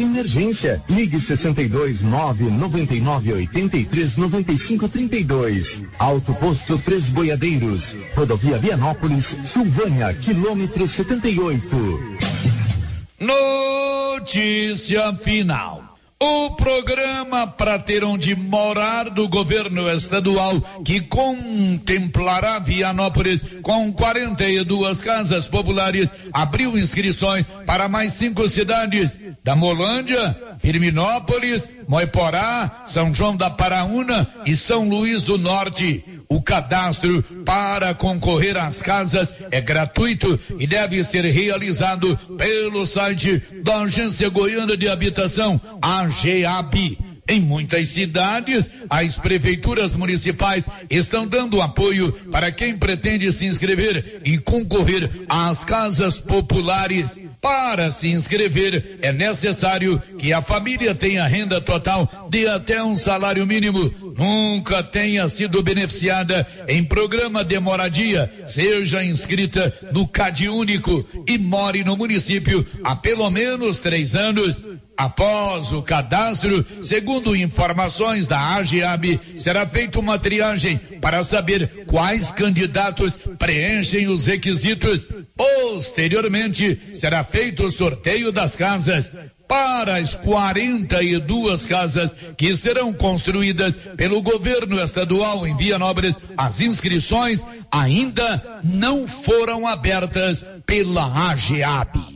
Emergência. Ligue 62 999 83 95 32. Alto Posto Três Boiadeiros. Rodovia Vianópolis, Silvânia, quilômetro 78. Notícia final. O programa para ter onde morar do governo estadual, que contemplará Vianópolis com 42 casas populares, abriu inscrições para mais cinco cidades: da Molândia, Firminópolis, Moiporá, São João da Paraúna e São Luís do Norte. O cadastro para concorrer às casas é gratuito e deve ser realizado pelo site da Agência Goiana de Habitação, AGAB. Em muitas cidades, as prefeituras municipais estão dando apoio para quem pretende se inscrever e concorrer às casas populares. Para se inscrever, é necessário que a família tenha renda total de até um salário mínimo, nunca tenha sido beneficiada em programa de moradia, seja inscrita no CAD Único e more no município há pelo menos três anos. Após o cadastro, segundo informações da AGAB, será feita uma triagem para saber quais candidatos preenchem os requisitos. Posteriormente, será feito o sorteio das casas para as 42 casas que serão construídas pelo governo estadual em Vianópolis, as inscrições ainda não foram abertas pela AGAB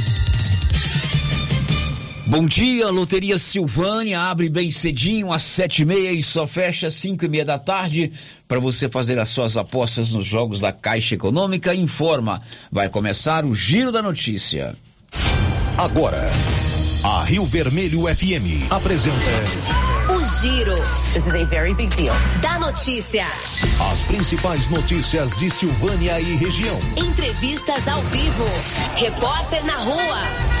Bom dia, Loteria Silvânia abre bem cedinho às sete e meia e só fecha às cinco e meia da tarde para você fazer as suas apostas nos jogos da Caixa Econômica. Informa, vai começar o Giro da Notícia. Agora, a Rio Vermelho FM apresenta o Giro. This is a very big deal. Da notícia. As principais notícias de Silvânia e região. Entrevistas ao vivo. Repórter na rua.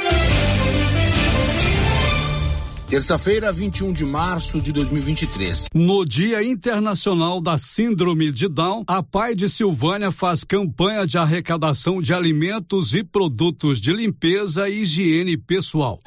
Terça-feira, 21 de março de 2023. No Dia Internacional da Síndrome de Down, a Pai de Silvânia faz campanha de arrecadação de alimentos e produtos de limpeza e higiene pessoal.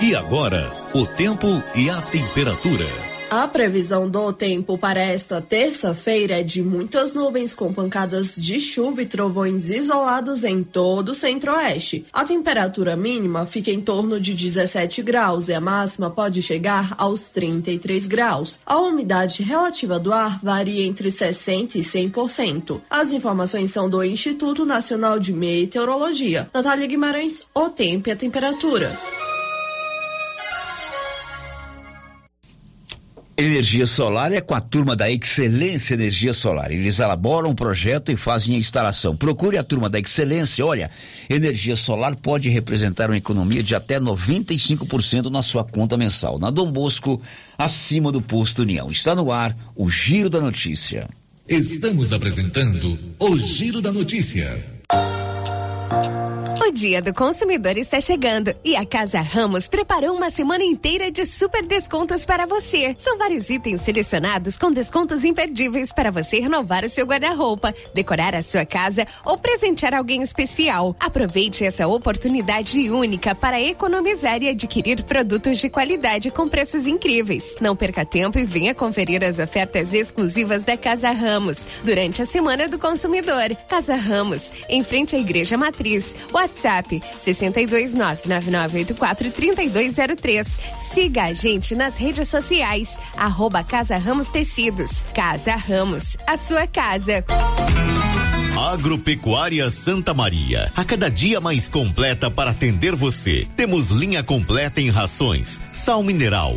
E agora, o tempo e a temperatura. A previsão do tempo para esta terça-feira é de muitas nuvens com pancadas de chuva e trovões isolados em todo o centro-oeste. A temperatura mínima fica em torno de 17 graus e a máxima pode chegar aos 33 graus. A umidade relativa do ar varia entre 60% e 100%. As informações são do Instituto Nacional de Meteorologia. Natália Guimarães, o tempo e a temperatura. Energia solar é com a turma da Excelência Energia Solar. Eles elaboram um projeto e fazem a instalação. Procure a turma da Excelência. Olha, energia solar pode representar uma economia de até 95% na sua conta mensal. Na Dom Bosco, acima do posto União. Está no ar o Giro da Notícia. Estamos apresentando o Giro da Notícia. Dia do Consumidor está chegando e a Casa Ramos preparou uma semana inteira de super descontos para você. São vários itens selecionados com descontos imperdíveis para você renovar o seu guarda-roupa, decorar a sua casa ou presentear alguém especial. Aproveite essa oportunidade única para economizar e adquirir produtos de qualidade com preços incríveis. Não perca tempo e venha conferir as ofertas exclusivas da Casa Ramos durante a Semana do Consumidor. Casa Ramos, em frente à Igreja Matriz. WhatsApp 62999843203. Siga a gente nas redes sociais. Arroba Casa Ramos Tecidos. Casa Ramos, a sua casa. Agropecuária Santa Maria, a cada dia mais completa para atender você. Temos linha completa em rações, sal mineral,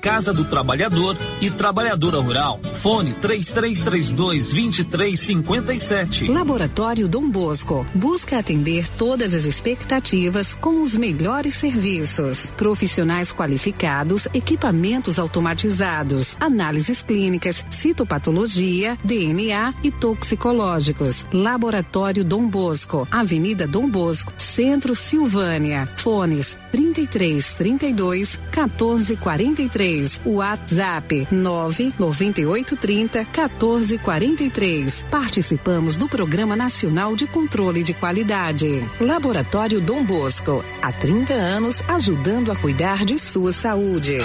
Casa do Trabalhador e Trabalhadora Rural. Fone 3332 2357. Laboratório Dom Bosco busca atender todas as expectativas com os melhores serviços. Profissionais qualificados, equipamentos automatizados, análises clínicas, citopatologia, DNA e toxicológicos. Laboratório Dom Bosco, Avenida Dom Bosco, Centro Silvânia. Fones 33 32 14 43 WhatsApp 99830 1443. Participamos do Programa Nacional de Controle de Qualidade. Laboratório Dom Bosco, há 30 anos ajudando a cuidar de sua saúde.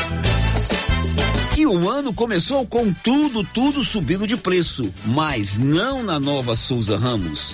E o ano começou com tudo, tudo subindo de preço, mas não na nova Souza Ramos.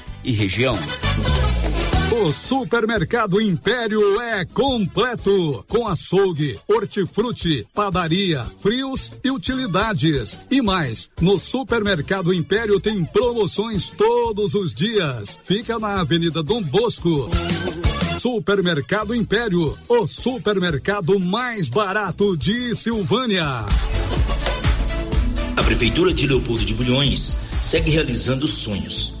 e região. O Supermercado Império é completo, com açougue, hortifruti, padaria, frios e utilidades. E mais, no Supermercado Império tem promoções todos os dias. Fica na Avenida Dom Bosco. Supermercado Império, o supermercado mais barato de Silvânia. A Prefeitura de Leopoldo de Bulhões segue realizando sonhos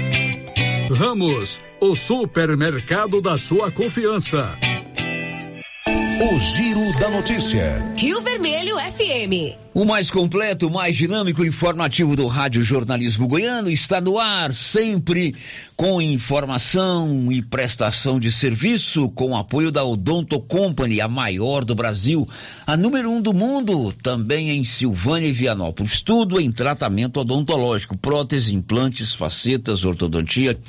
Ramos, o supermercado da sua confiança. O Giro da Notícia. Rio Vermelho FM. O mais completo, mais dinâmico e informativo do Rádio Jornalismo Goiano está no ar, sempre com informação e prestação de serviço, com apoio da Odonto Company, a maior do Brasil, a número um do mundo, também em Silvânia e Vianópolis. Tudo em tratamento odontológico, prótese, implantes, facetas, ortodontia,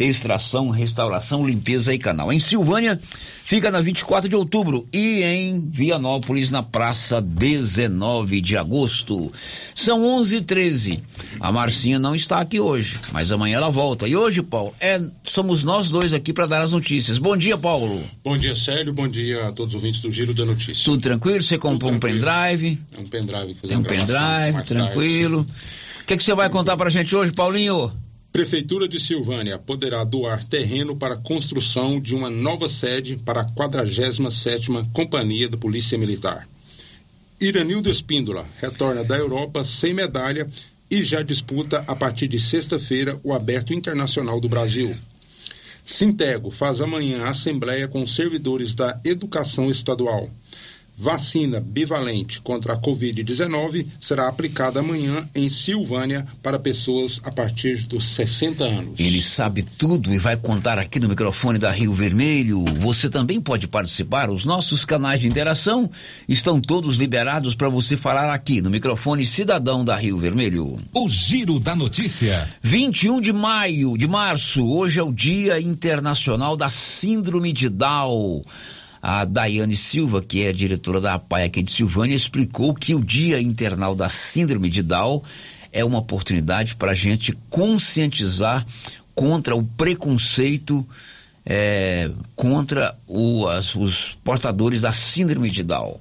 extração, restauração, limpeza e canal. Em Silvânia, fica na 24 de outubro e em Vianópolis, na Praça 19 de agosto. São 11 e 13 A Marcinha não está aqui hoje, mas amanhã ela volta. E hoje, Paulo, é, somos nós dois aqui para dar as notícias. Bom dia, Paulo. Bom dia, Célio. Bom dia a todos os ouvintes do Giro da Notícia. Tudo tranquilo? Você comprou um pendrive? É um pendrive. Tem um pendrive, tranquilo. O que, que você vai contar para a gente hoje, Paulinho? Prefeitura de Silvânia poderá doar terreno para construção de uma nova sede para a 47ª Companhia da Polícia Militar. Iranildo Espíndola retorna da Europa sem medalha e já disputa a partir de sexta-feira o Aberto Internacional do Brasil. Sintego faz amanhã assembleia com servidores da Educação Estadual. Vacina bivalente contra a Covid-19 será aplicada amanhã em Silvânia para pessoas a partir dos 60 anos. Ele sabe tudo e vai contar aqui no microfone da Rio Vermelho. Você também pode participar. Os nossos canais de interação estão todos liberados para você falar aqui no microfone Cidadão da Rio Vermelho. O Giro da Notícia. 21 de maio, de março, hoje é o Dia Internacional da Síndrome de Down. A Daiane Silva, que é diretora da APAI aqui de Silvânia, explicou que o Dia Internal da Síndrome de Down é uma oportunidade para a gente conscientizar contra o preconceito é, contra o, as, os portadores da síndrome de Down.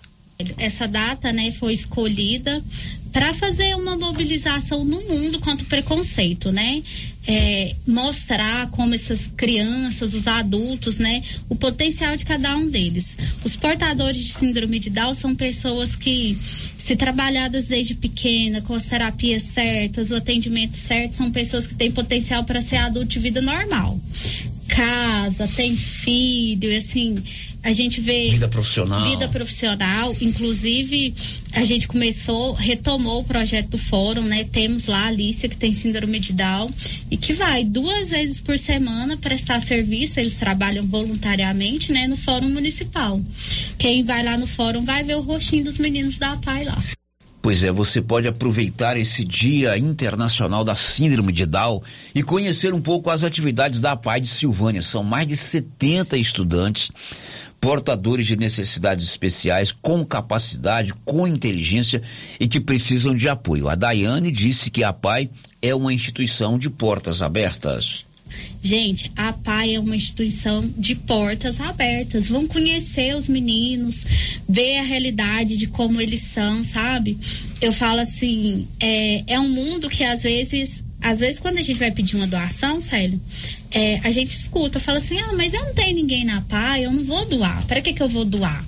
Essa data né, foi escolhida para fazer uma mobilização no mundo contra o preconceito, né? É, mostrar como essas crianças, os adultos, né, o potencial de cada um deles. Os portadores de síndrome de Down são pessoas que, se trabalhadas desde pequena, com as terapias certas, o atendimento certo, são pessoas que têm potencial para ser adulto de vida normal casa, tem filho, assim, a gente vê Vida profissional. vida profissional, inclusive a gente começou, retomou o projeto do fórum, né? Temos lá a Alicia que tem síndrome de Down e que vai duas vezes por semana prestar serviço, eles trabalham voluntariamente, né, no fórum municipal. Quem vai lá no fórum vai ver o rostinho dos meninos da PAI lá. Pois é, você pode aproveitar esse Dia Internacional da Síndrome de Down e conhecer um pouco as atividades da APAI de Silvânia. São mais de 70 estudantes portadores de necessidades especiais, com capacidade, com inteligência e que precisam de apoio. A Daiane disse que a PAI é uma instituição de portas abertas. Gente, a PAI é uma instituição de portas abertas. Vão conhecer os meninos, ver a realidade de como eles são, sabe? Eu falo assim, é, é um mundo que às vezes, às vezes quando a gente vai pedir uma doação, Célio, é, a gente escuta, fala assim, ah, mas eu não tenho ninguém na PAI, eu não vou doar. Para que que eu vou doar?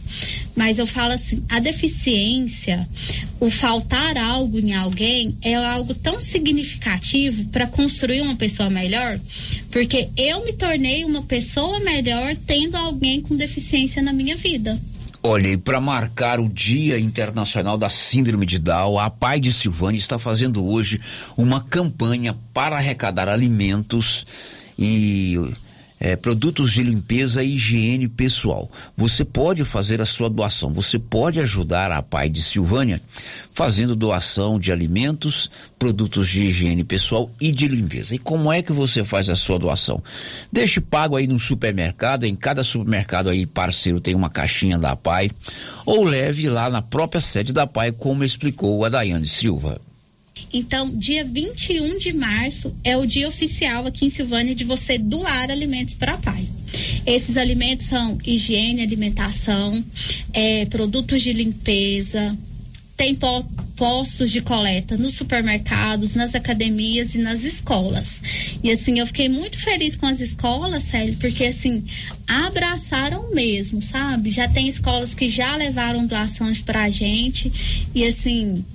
Mas eu falo assim, a deficiência, o faltar algo em alguém é algo tão significativo para construir uma pessoa melhor, porque eu me tornei uma pessoa melhor tendo alguém com deficiência na minha vida. Olha, e para marcar o Dia Internacional da Síndrome de Down, a Pai de Silvânia está fazendo hoje uma campanha para arrecadar alimentos e é, produtos de limpeza e higiene pessoal. Você pode fazer a sua doação, você pode ajudar a Pai de Silvânia fazendo doação de alimentos, produtos de higiene pessoal e de limpeza. E como é que você faz a sua doação? Deixe pago aí no supermercado, em cada supermercado aí parceiro tem uma caixinha da Pai, ou leve lá na própria sede da Pai, como explicou a Daiane Silva. Então, dia 21 de março é o dia oficial aqui em Silvânia de você doar alimentos para PAI. Esses alimentos são higiene, alimentação, é, produtos de limpeza, tem po postos de coleta nos supermercados, nas academias e nas escolas. E assim, eu fiquei muito feliz com as escolas, Célio, porque assim, abraçaram mesmo, sabe? Já tem escolas que já levaram doações pra gente. E assim,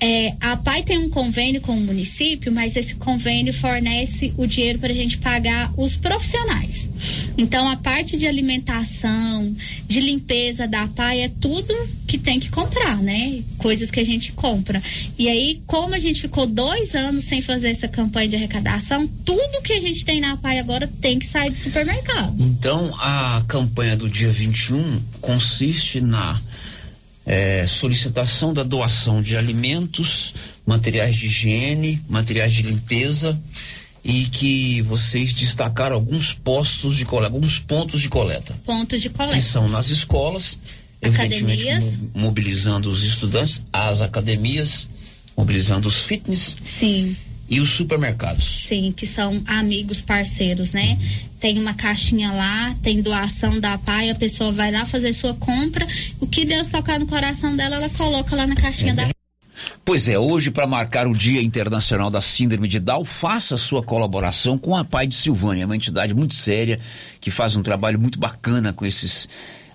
é, a PAI tem um convênio com o município, mas esse convênio fornece o dinheiro para a gente pagar os profissionais. Então, a parte de alimentação, de limpeza da PAI é tudo que tem que comprar, né? Coisas que a gente compra. E aí, como a gente ficou dois anos sem fazer essa campanha de arrecadação, tudo que a gente tem na PAI agora tem que sair do supermercado. Então, a campanha do dia 21 consiste na é, solicitação da doação de alimentos, materiais de higiene, materiais de limpeza e que vocês destacaram alguns postos de coleta, alguns pontos de coleta. Pontos de coleta. Que são nas escolas, evidentemente Academias. mo- mobilizando os estudantes, as academias, mobilizando os fitness Sim. E os supermercados. Sim, que são amigos, parceiros, né? Tem uma caixinha lá, tem doação da PAI, a pessoa vai lá fazer sua compra, o que Deus tocar no coração dela, ela coloca lá na caixinha da Pois é, hoje, para marcar o Dia Internacional da Síndrome de Down, faça sua colaboração com a Pai de Silvânia, é uma entidade muito séria que faz um trabalho muito bacana com esses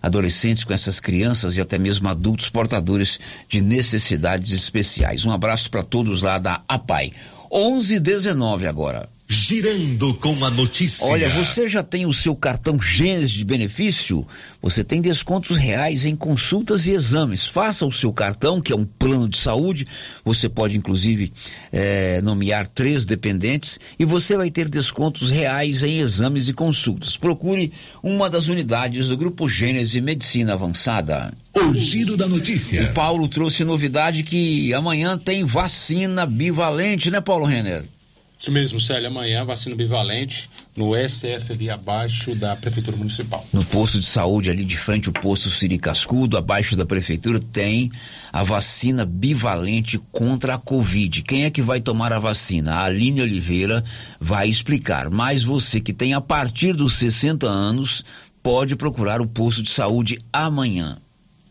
adolescentes, com essas crianças e até mesmo adultos portadores de necessidades especiais. Um abraço para todos lá da APAI. 11:19 agora. Girando com a notícia. Olha, você já tem o seu cartão Gênesis de benefício? Você tem descontos reais em consultas e exames. Faça o seu cartão, que é um plano de saúde. Você pode, inclusive, eh, nomear três dependentes e você vai ter descontos reais em exames e consultas. Procure uma das unidades do Grupo Gênesis Medicina Avançada. O giro da notícia. O Paulo trouxe novidade que amanhã tem vacina bivalente, né, Paulo Renner? Isso mesmo, Célio. Amanhã, vacina bivalente no SF ali abaixo da Prefeitura Municipal. No posto de saúde ali de frente o posto Siri Cascudo, abaixo da prefeitura, tem a vacina bivalente contra a Covid. Quem é que vai tomar a vacina? A Aline Oliveira vai explicar. Mas você que tem a partir dos 60 anos pode procurar o posto de saúde amanhã.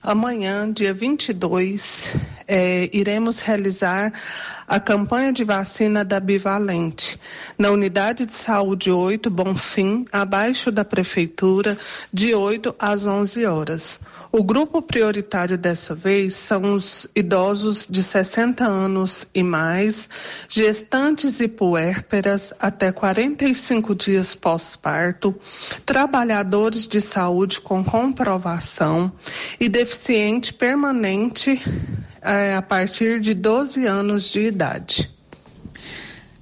Amanhã, dia 22, é, iremos realizar a campanha de vacina da Bivalente na Unidade de Saúde 8 Bonfim, abaixo da Prefeitura, de 8 às 11 horas. O grupo prioritário dessa vez são os idosos de 60 anos e mais, gestantes e puérperas até 45 dias pós-parto, trabalhadores de saúde com comprovação e deficiente permanente é, a partir de 12 anos de idade.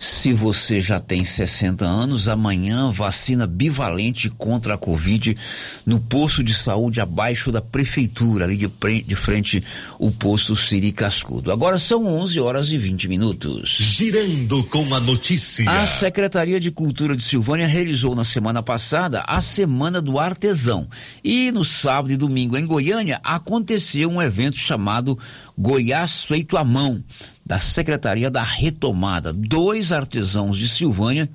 Se você já tem 60 anos, amanhã vacina bivalente contra a Covid no posto de saúde abaixo da prefeitura, ali de, de frente o posto Siri Cascudo. Agora são 11 horas e 20 minutos. Girando com a notícia. A Secretaria de Cultura de Silvânia realizou na semana passada a Semana do Artesão. E no sábado e domingo em Goiânia aconteceu um evento chamado Goiás Feito à Mão da Secretaria da Retomada. Dois artesãos de Silvânia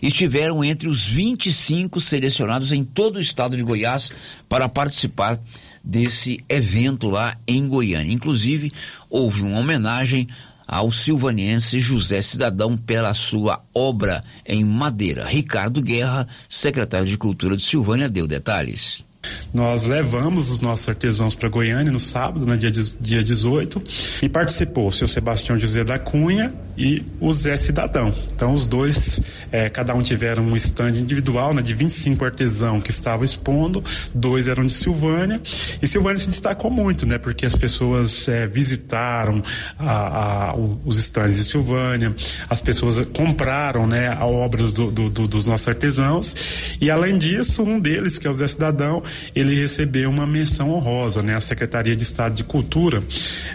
estiveram entre os 25 selecionados em todo o estado de Goiás para participar desse evento lá em Goiânia. Inclusive, houve uma homenagem ao silvaniense José Cidadão pela sua obra em madeira. Ricardo Guerra, secretário de Cultura de Silvânia, deu detalhes. Nós levamos os nossos artesãos para Goiânia no sábado, no dia, dia 18, e participou o seu Sebastião José da Cunha e o Zé Cidadão. Então, os dois, eh, cada um tiveram um stand individual, né, de 25 artesãos que estavam expondo, dois eram de Silvânia, e Silvânia se destacou muito, né, porque as pessoas eh, visitaram a, a, os stands de Silvânia, as pessoas compraram, né, obras do, do, do, dos nossos artesãos, e além disso, um deles, que é o Zé Cidadão, ele recebeu uma menção honrosa, né? A Secretaria de Estado de Cultura,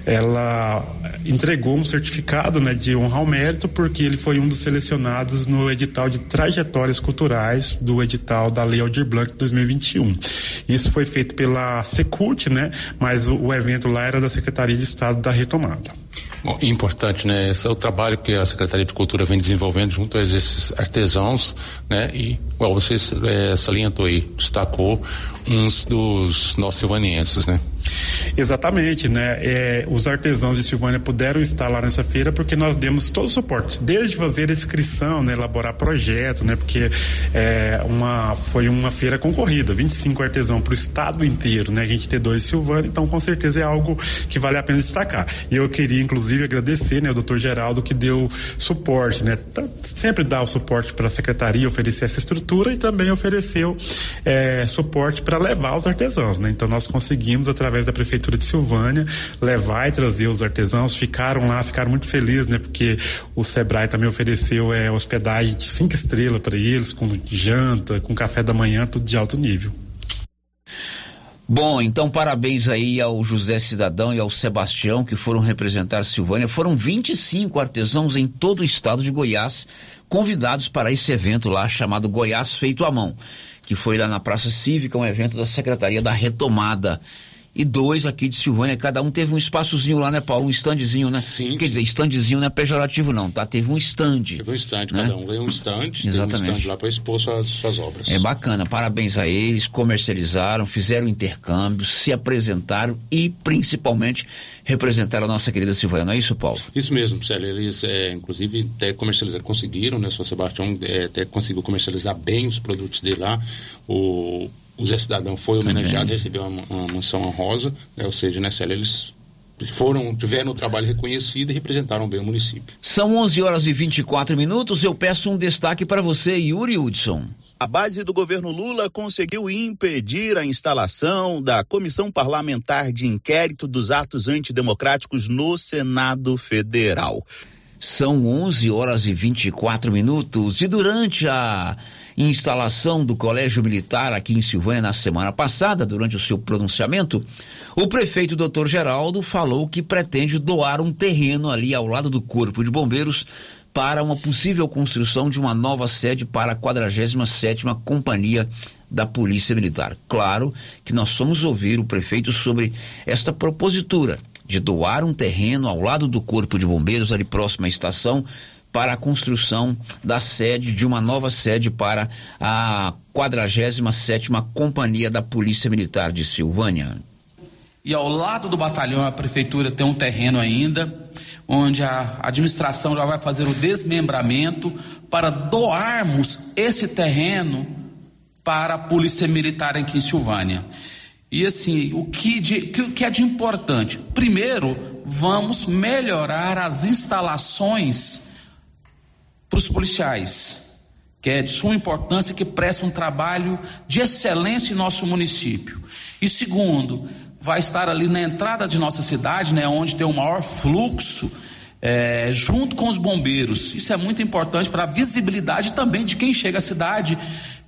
ela entregou um certificado, né, de honra ao mérito porque ele foi um dos selecionados no edital de trajetórias culturais do edital da Lei Aldir Blanc 2021. Isso foi feito pela Secult, né? Mas o, o evento lá era da Secretaria de Estado da Retomada. Bom, importante, né? Esse é o trabalho que a Secretaria de Cultura vem desenvolvendo junto a esses artesãos, né? E, igual você é, salientou aí, destacou uns dos nossos silvanienses, né? Exatamente, né? É, os artesãos de Silvânia puderam estar lá nessa feira porque nós demos todo o suporte, desde fazer a inscrição, né, elaborar projeto, né? Porque é, uma, foi uma feira concorrida, 25 artesãos para o estado inteiro, né? A gente ter dois Silvânia, então com certeza é algo que vale a pena destacar. E eu queria, inclusive, agradecer, né, o doutor Geraldo que deu suporte, né? Sempre dá o suporte para a secretaria, oferecer essa estrutura e também ofereceu é, suporte para levar os artesãos, né? Então nós conseguimos, através da prefeitura de Silvânia, levar e trazer os artesãos, ficaram lá, ficaram muito felizes, né? Porque o Sebrae também ofereceu é, hospedagem de cinco estrelas para eles, com janta, com café da manhã, tudo de alto nível. Bom, então parabéns aí ao José Cidadão e ao Sebastião que foram representar Silvânia. Foram 25 artesãos em todo o estado de Goiás convidados para esse evento lá chamado Goiás Feito à Mão, que foi lá na Praça Cívica, um evento da Secretaria da Retomada e dois aqui de Silvânia. Cada um teve um espaçozinho lá, né, Paulo? Um standzinho, né? Sim. Quer dizer, standzinho não é pejorativo, não, tá? Teve um stand. Teve um stand, né? cada um ganhou um stand. Exatamente. Um stand lá para expor suas, suas obras. É bacana, parabéns a eles, comercializaram, fizeram intercâmbio, se apresentaram e, principalmente, representaram a nossa querida Silvânia, não é isso, Paulo? Isso mesmo, Célio. Eles, é, inclusive, até comercializaram, conseguiram, né? São Sebastião é, até conseguiu comercializar bem os produtos dele lá. O o Zé Cidadão foi homenageado, Também. recebeu uma, uma mansão honrosa, né? ou seja, né, Célia, eles foram, tiveram o trabalho reconhecido e representaram bem o município. São 11 horas e 24 minutos. Eu peço um destaque para você, Yuri Hudson. A base do governo Lula conseguiu impedir a instalação da Comissão Parlamentar de Inquérito dos Atos Antidemocráticos no Senado Federal. São 11 horas e 24 minutos e durante a instalação do Colégio Militar aqui em Silvânia na semana passada, durante o seu pronunciamento, o prefeito Dr. Geraldo falou que pretende doar um terreno ali ao lado do Corpo de Bombeiros para uma possível construção de uma nova sede para a 47ª Companhia da Polícia Militar. Claro que nós fomos ouvir o prefeito sobre esta propositura de doar um terreno ao lado do Corpo de Bombeiros ali próximo à estação para a construção da sede de uma nova sede para a 47ª Companhia da Polícia Militar de Silvânia. e ao lado do batalhão a prefeitura tem um terreno ainda, onde a administração já vai fazer o desmembramento para doarmos esse terreno para a Polícia Militar aqui em Silvânia. E assim, o que, de, o que é de importante? Primeiro, vamos melhorar as instalações para os policiais, que é de suma importância, que prestam um trabalho de excelência em nosso município. E segundo, vai estar ali na entrada de nossa cidade, né, onde tem o maior fluxo, é, junto com os bombeiros. Isso é muito importante para a visibilidade também de quem chega à cidade,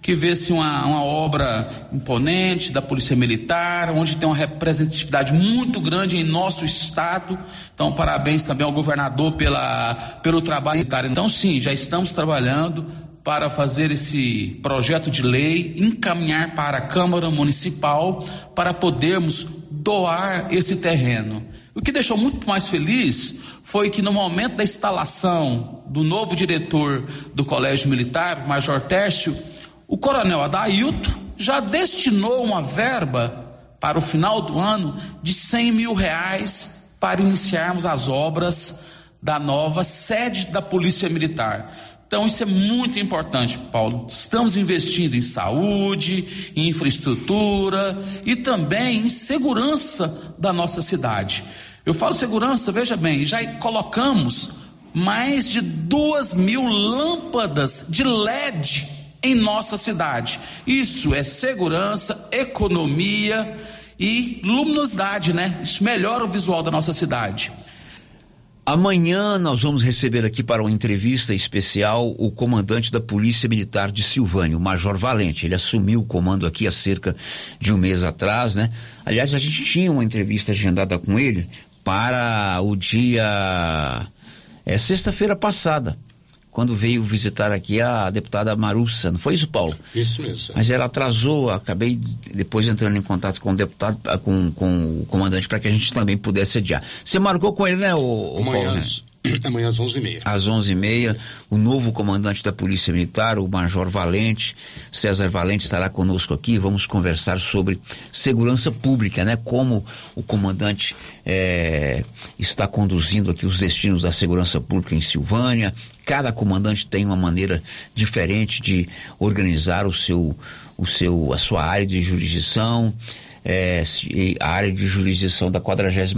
que vê-se uma, uma obra imponente da Polícia Militar, onde tem uma representatividade muito grande em nosso estado. Então, parabéns também ao governador pela, pelo trabalho militar. Então, sim, já estamos trabalhando para fazer esse projeto de lei, encaminhar para a Câmara Municipal para podermos doar esse terreno. O que deixou muito mais feliz foi que no momento da instalação do novo diretor do Colégio Militar, Major Tércio, o Coronel Adailto já destinou uma verba para o final do ano de 100 mil reais para iniciarmos as obras da nova sede da Polícia Militar. Então, isso é muito importante, Paulo. Estamos investindo em saúde, em infraestrutura e também em segurança da nossa cidade. Eu falo segurança, veja bem, já colocamos mais de duas mil lâmpadas de LED em nossa cidade. Isso é segurança, economia e luminosidade, né? Isso melhora o visual da nossa cidade. Amanhã nós vamos receber aqui para uma entrevista especial o comandante da Polícia Militar de Silvânia, o Major Valente. Ele assumiu o comando aqui há cerca de um mês atrás, né? Aliás, a gente tinha uma entrevista agendada com ele para o dia. É sexta-feira passada quando veio visitar aqui a deputada Marussa, não foi isso, Paulo? Isso mesmo. Mas ela atrasou, acabei depois entrando em contato com o deputado, ah, com, com o comandante, para que a gente também pudesse adiar. Você marcou com ele, né, o, o Amanhã, Paulo? Né? Amanhã às 11h30. Às 11h30, o novo comandante da Polícia Militar, o Major Valente, César Valente, estará conosco aqui. Vamos conversar sobre segurança pública, né? Como o comandante é, está conduzindo aqui os destinos da segurança pública em Silvânia. Cada comandante tem uma maneira diferente de organizar o seu, o seu, a sua área de jurisdição é, a área de jurisdição da 47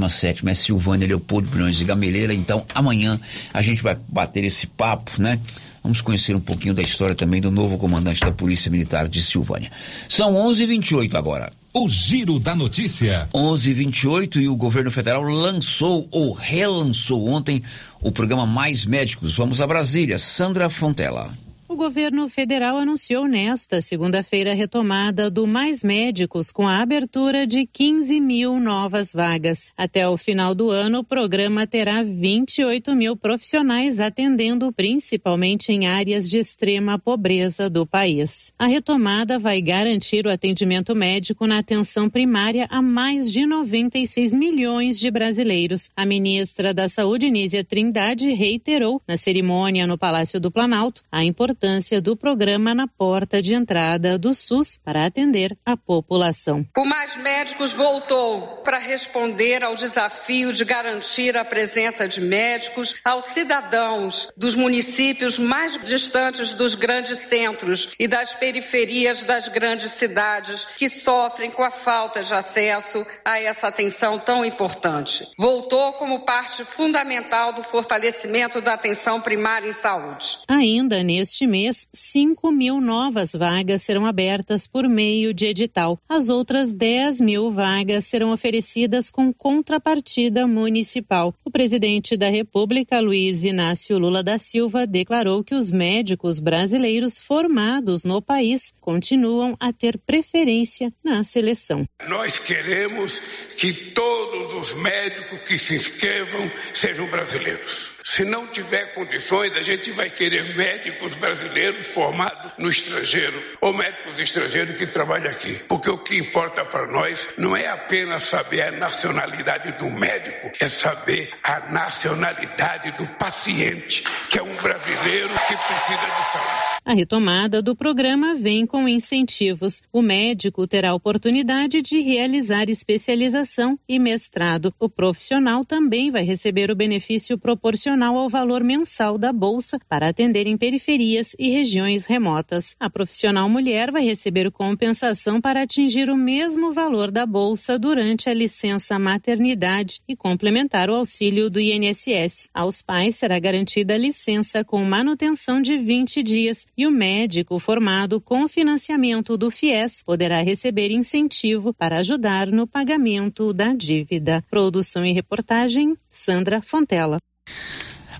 é Silvânia Leopoldo Bilhões e Gameleira. Então, amanhã a gente vai bater esse papo, né? Vamos conhecer um pouquinho da história também do novo comandante da Polícia Militar de Silvânia. São 11:28 agora. O giro da notícia. 11:28 e o governo federal lançou ou relançou ontem o programa Mais Médicos. Vamos a Brasília. Sandra Fontela. O governo federal anunciou nesta segunda-feira a retomada do Mais Médicos com a abertura de 15 mil novas vagas. Até o final do ano, o programa terá 28 mil profissionais atendendo principalmente em áreas de extrema pobreza do país. A retomada vai garantir o atendimento médico na atenção primária a mais de 96 milhões de brasileiros. A ministra da Saúde, Nízia Trindade, reiterou na cerimônia no Palácio do Planalto a importância importância do programa na porta de entrada do SUS para atender a população. O Mais Médicos voltou para responder ao desafio de garantir a presença de médicos aos cidadãos dos municípios mais distantes dos grandes centros e das periferias das grandes cidades que sofrem com a falta de acesso a essa atenção tão importante. Voltou como parte fundamental do fortalecimento da atenção primária em saúde. Ainda neste mês, 5 mil novas vagas serão abertas por meio de edital. As outras 10 mil vagas serão oferecidas com contrapartida municipal. O presidente da República, Luiz Inácio Lula da Silva, declarou que os médicos brasileiros formados no país continuam a ter preferência na seleção. Nós queremos que todos os médicos que se inscrevam sejam brasileiros. Se não tiver condições, a gente vai querer médicos brasileiros formados no estrangeiro ou médicos estrangeiros que trabalham aqui. Porque o que importa para nós não é apenas saber a nacionalidade do médico, é saber a nacionalidade do paciente, que é um brasileiro que precisa de saúde. A retomada do programa vem com incentivos. O médico terá a oportunidade de realizar especialização e mestrado. O profissional também vai receber o benefício proporcional ao valor mensal da bolsa para atender em periferias e regiões remotas. A profissional mulher vai receber compensação para atingir o mesmo valor da bolsa durante a licença maternidade e complementar o auxílio do INSS. Aos pais será garantida licença com manutenção de 20 dias e o médico formado com financiamento do FIES poderá receber incentivo para ajudar no pagamento da dívida. Produção e reportagem Sandra Fontela.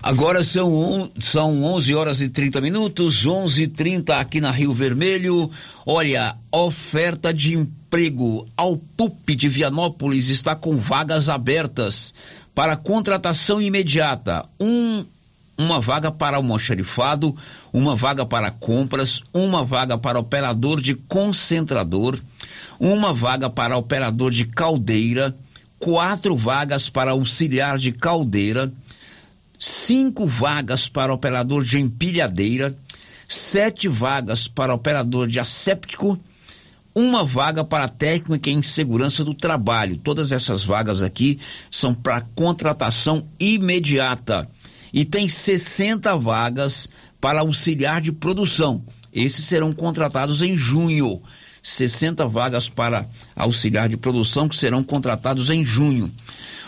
Agora são, on, são 11 horas e 30 minutos, 11 e 30 aqui na Rio Vermelho. Olha, oferta de emprego ao PUP de Vianópolis está com vagas abertas para contratação imediata. Um, uma vaga para almoxarifado, uma vaga para compras, uma vaga para operador de concentrador, uma vaga para operador de caldeira, quatro vagas para auxiliar de caldeira cinco vagas para operador de empilhadeira, sete vagas para operador de asséptico, uma vaga para técnica em segurança do trabalho. Todas essas vagas aqui são para contratação imediata. E tem 60 vagas para auxiliar de produção. Esses serão contratados em junho. 60 vagas para auxiliar de produção que serão contratados em junho.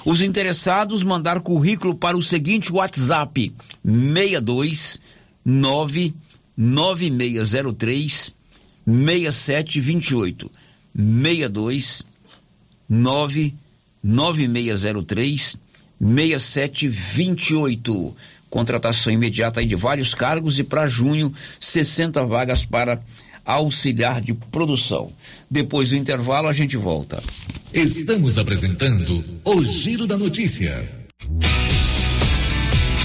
Os interessados mandar currículo para o seguinte WhatsApp: 62 99603 6728. 62 99603 6728. Contratação imediata de vários cargos e para junho 60 vagas para auxiliar de produção. Depois do intervalo a gente volta. Estamos apresentando o Giro da Notícia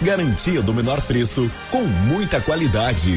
garantia do menor preço com muita qualidade.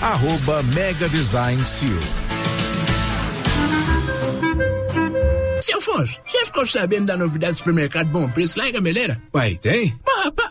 arroba Mega Design Seal. Seu Afonso, você ficou sabendo da novidade do supermercado Bom Preço lá em Gameleira? Uai, tem? Mas, rapaz,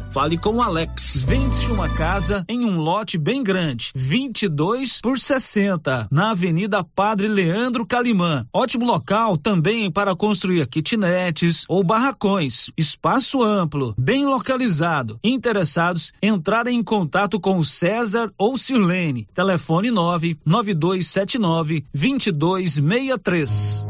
Fale com o Alex. Vende-se uma casa em um lote bem grande, 22 por 60, na Avenida Padre Leandro Calimã. Ótimo local também para construir kitnetes ou barracões. Espaço amplo, bem localizado. Interessados, entrarem em contato com o César ou Sirlene. Telefone 99279 2263.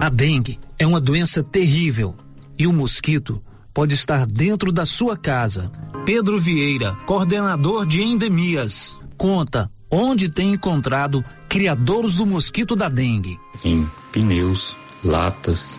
A dengue é uma doença terrível e o mosquito pode estar dentro da sua casa. Pedro Vieira, coordenador de endemias, conta onde tem encontrado criadores do mosquito da dengue. Em pneus, latas,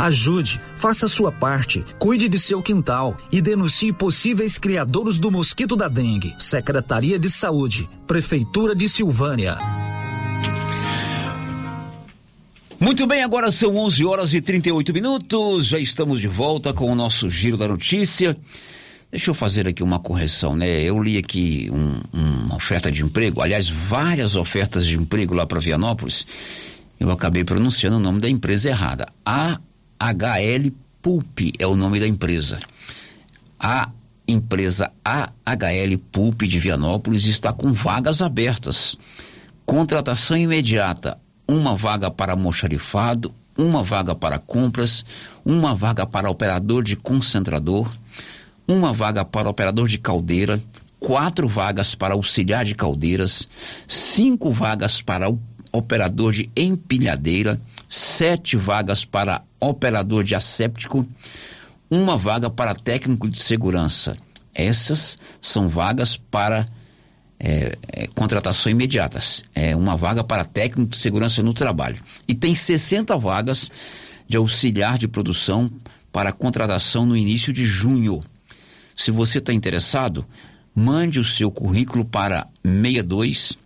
Ajude, faça sua parte, cuide de seu quintal e denuncie possíveis criadores do mosquito da dengue. Secretaria de Saúde, Prefeitura de Silvânia. Muito bem, agora são 11 horas e 38 minutos. Já estamos de volta com o nosso giro da notícia. Deixa eu fazer aqui uma correção, né? Eu li aqui um, uma oferta de emprego, aliás, várias ofertas de emprego lá para Vianópolis. Eu acabei pronunciando o nome da empresa errada. AHL Pulp é o nome da empresa. A empresa AHL Pulp de Vianópolis está com vagas abertas. Contratação imediata. Uma vaga para almoxarifado, uma vaga para compras, uma vaga para operador de concentrador, uma vaga para operador de caldeira, quatro vagas para auxiliar de caldeiras, cinco vagas para operador de empilhadeira, sete vagas para operador de asséptico, uma vaga para técnico de segurança. Essas são vagas para é, é, contratação imediata. É uma vaga para técnico de segurança no trabalho. E tem 60 vagas de auxiliar de produção para contratação no início de junho. Se você está interessado, mande o seu currículo para 62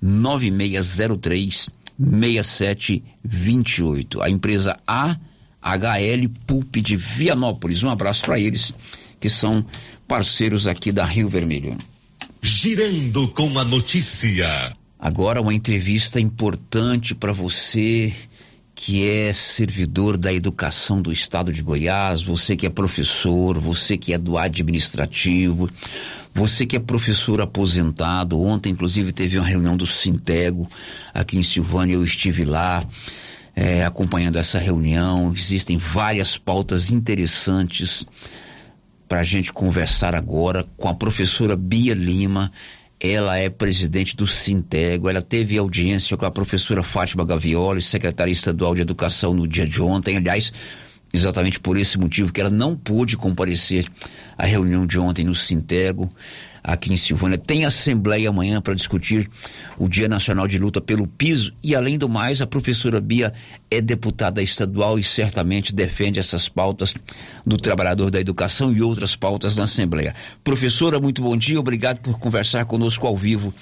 9603 6728. A empresa AHL Pulp de Vianópolis. Um abraço para eles, que são parceiros aqui da Rio Vermelho. girando com a notícia. Agora uma entrevista importante para você que é servidor da educação do estado de Goiás, você que é professor, você que é do administrativo, você que é professor aposentado. Ontem, inclusive, teve uma reunião do Sintego aqui em Silvânia, eu estive lá. É, acompanhando essa reunião, existem várias pautas interessantes para a gente conversar agora com a professora Bia Lima, ela é presidente do Sintego. Ela teve audiência com a professora Fátima Gavioli, secretária estadual de Educação, no dia de ontem. Aliás, exatamente por esse motivo que ela não pôde comparecer à reunião de ontem no Sintego aqui em Silvânia. Tem assembleia amanhã para discutir o Dia Nacional de Luta pelo Piso e, além do mais, a professora Bia é deputada estadual e certamente defende essas pautas do trabalhador da educação e outras pautas na Assembleia. Professora, muito bom dia, obrigado por conversar conosco ao vivo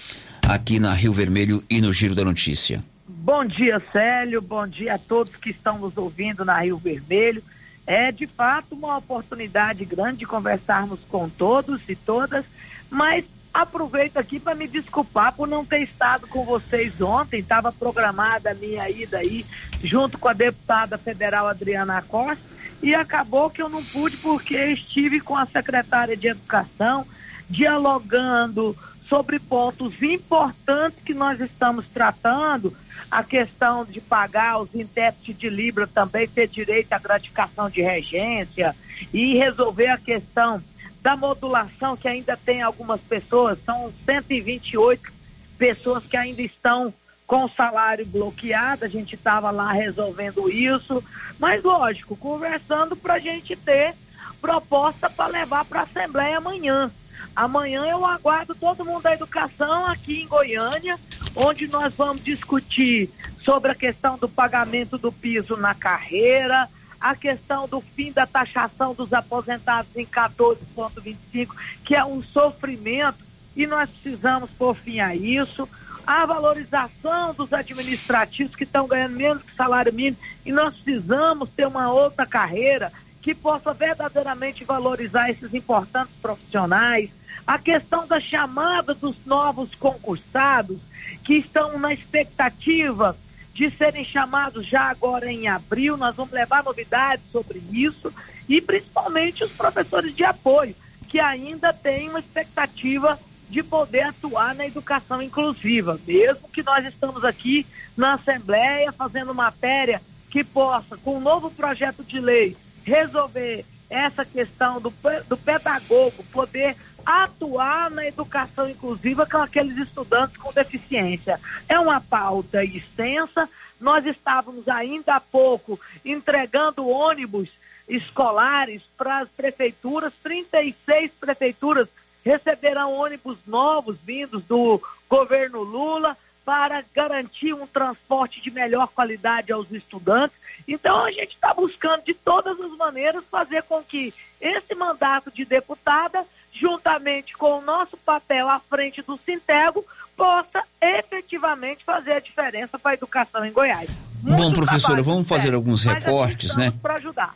aqui na Rio Vermelho e no Giro da Notícia. Bom dia, Célio. Bom dia a todos que estão nos ouvindo na Rio Vermelho. É de fato uma oportunidade grande de conversarmos com todos e todas mas aproveito aqui para me desculpar por não ter estado com vocês ontem. Estava programada a minha ida aí, junto com a deputada federal Adriana Costa, e acabou que eu não pude porque estive com a secretária de Educação dialogando sobre pontos importantes que nós estamos tratando, a questão de pagar os intérpretes de Libra também ter direito à gratificação de regência e resolver a questão da modulação, que ainda tem algumas pessoas, são 128 pessoas que ainda estão com o salário bloqueado, a gente estava lá resolvendo isso, mas lógico, conversando para a gente ter proposta para levar para a Assembleia amanhã. Amanhã eu aguardo todo mundo da educação aqui em Goiânia, onde nós vamos discutir sobre a questão do pagamento do piso na carreira, a questão do fim da taxação dos aposentados em 14,25, que é um sofrimento, e nós precisamos pôr fim a isso. A valorização dos administrativos que estão ganhando menos que salário mínimo, e nós precisamos ter uma outra carreira que possa verdadeiramente valorizar esses importantes profissionais. A questão da chamada dos novos concursados, que estão na expectativa de serem chamados já agora em abril. Nós vamos levar novidades sobre isso e principalmente os professores de apoio, que ainda têm uma expectativa de poder atuar na educação inclusiva, mesmo que nós estamos aqui na Assembleia fazendo matéria que possa, com um novo projeto de lei, resolver essa questão do, do pedagogo poder atuar na educação inclusiva com aqueles estudantes com deficiência. É uma pauta extensa. Nós estávamos ainda há pouco entregando ônibus escolares para as prefeituras, 36 prefeituras receberão ônibus novos vindos do governo Lula para garantir um transporte de melhor qualidade aos estudantes. Então a gente está buscando de todas as maneiras fazer com que esse mandato de deputada juntamente com o nosso papel à frente do Sintego, possa efetivamente fazer a diferença para a educação em Goiás. Muito Bom, professora, vamos fazer alguns recortes, né? Para ajudar.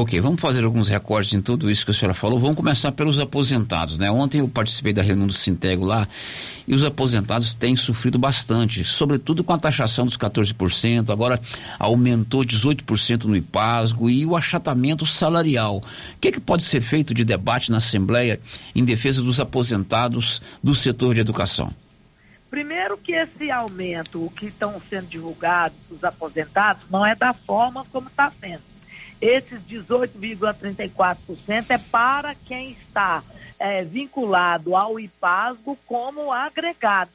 Ok, vamos fazer alguns recortes em tudo isso que a senhora falou. Vamos começar pelos aposentados, né? Ontem eu participei da reunião do Sintego lá e os aposentados têm sofrido bastante, sobretudo com a taxação dos 14%, agora aumentou 18% no IPASGO e o achatamento salarial. O que, é que pode ser feito de debate na Assembleia em defesa dos aposentados do setor de educação? Primeiro que esse aumento, o que estão sendo divulgados dos aposentados, não é da forma como está sendo esses 18,34% é para quem está é, vinculado ao IPASGO como agregado.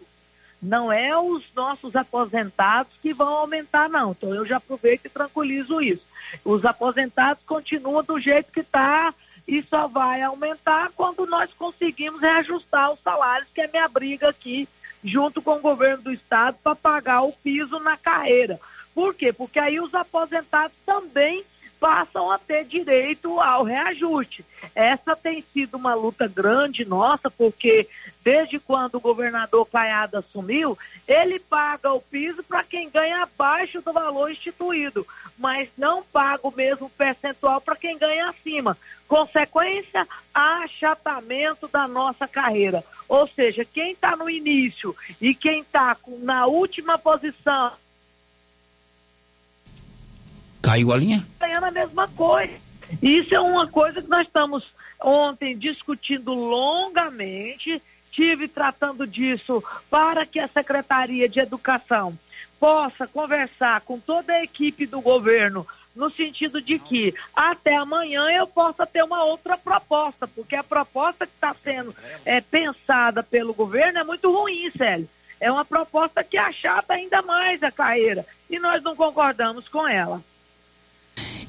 Não é os nossos aposentados que vão aumentar, não. Então eu já aproveito e tranquilizo isso. Os aposentados continuam do jeito que está e só vai aumentar quando nós conseguimos reajustar os salários, que é minha briga aqui, junto com o governo do estado, para pagar o piso na carreira. Por quê? Porque aí os aposentados também passam a ter direito ao reajuste. Essa tem sido uma luta grande nossa, porque desde quando o governador Caiado assumiu, ele paga o piso para quem ganha abaixo do valor instituído, mas não paga o mesmo percentual para quem ganha acima. Consequência, achatamento da nossa carreira. Ou seja, quem está no início e quem está na última posição Caiu a linha? ganhando a mesma coisa. Isso é uma coisa que nós estamos ontem discutindo longamente, tive tratando disso para que a Secretaria de Educação possa conversar com toda a equipe do governo no sentido de que até amanhã eu possa ter uma outra proposta, porque a proposta que está sendo é, pensada pelo governo é muito ruim, Célio. É uma proposta que achata ainda mais a carreira e nós não concordamos com ela.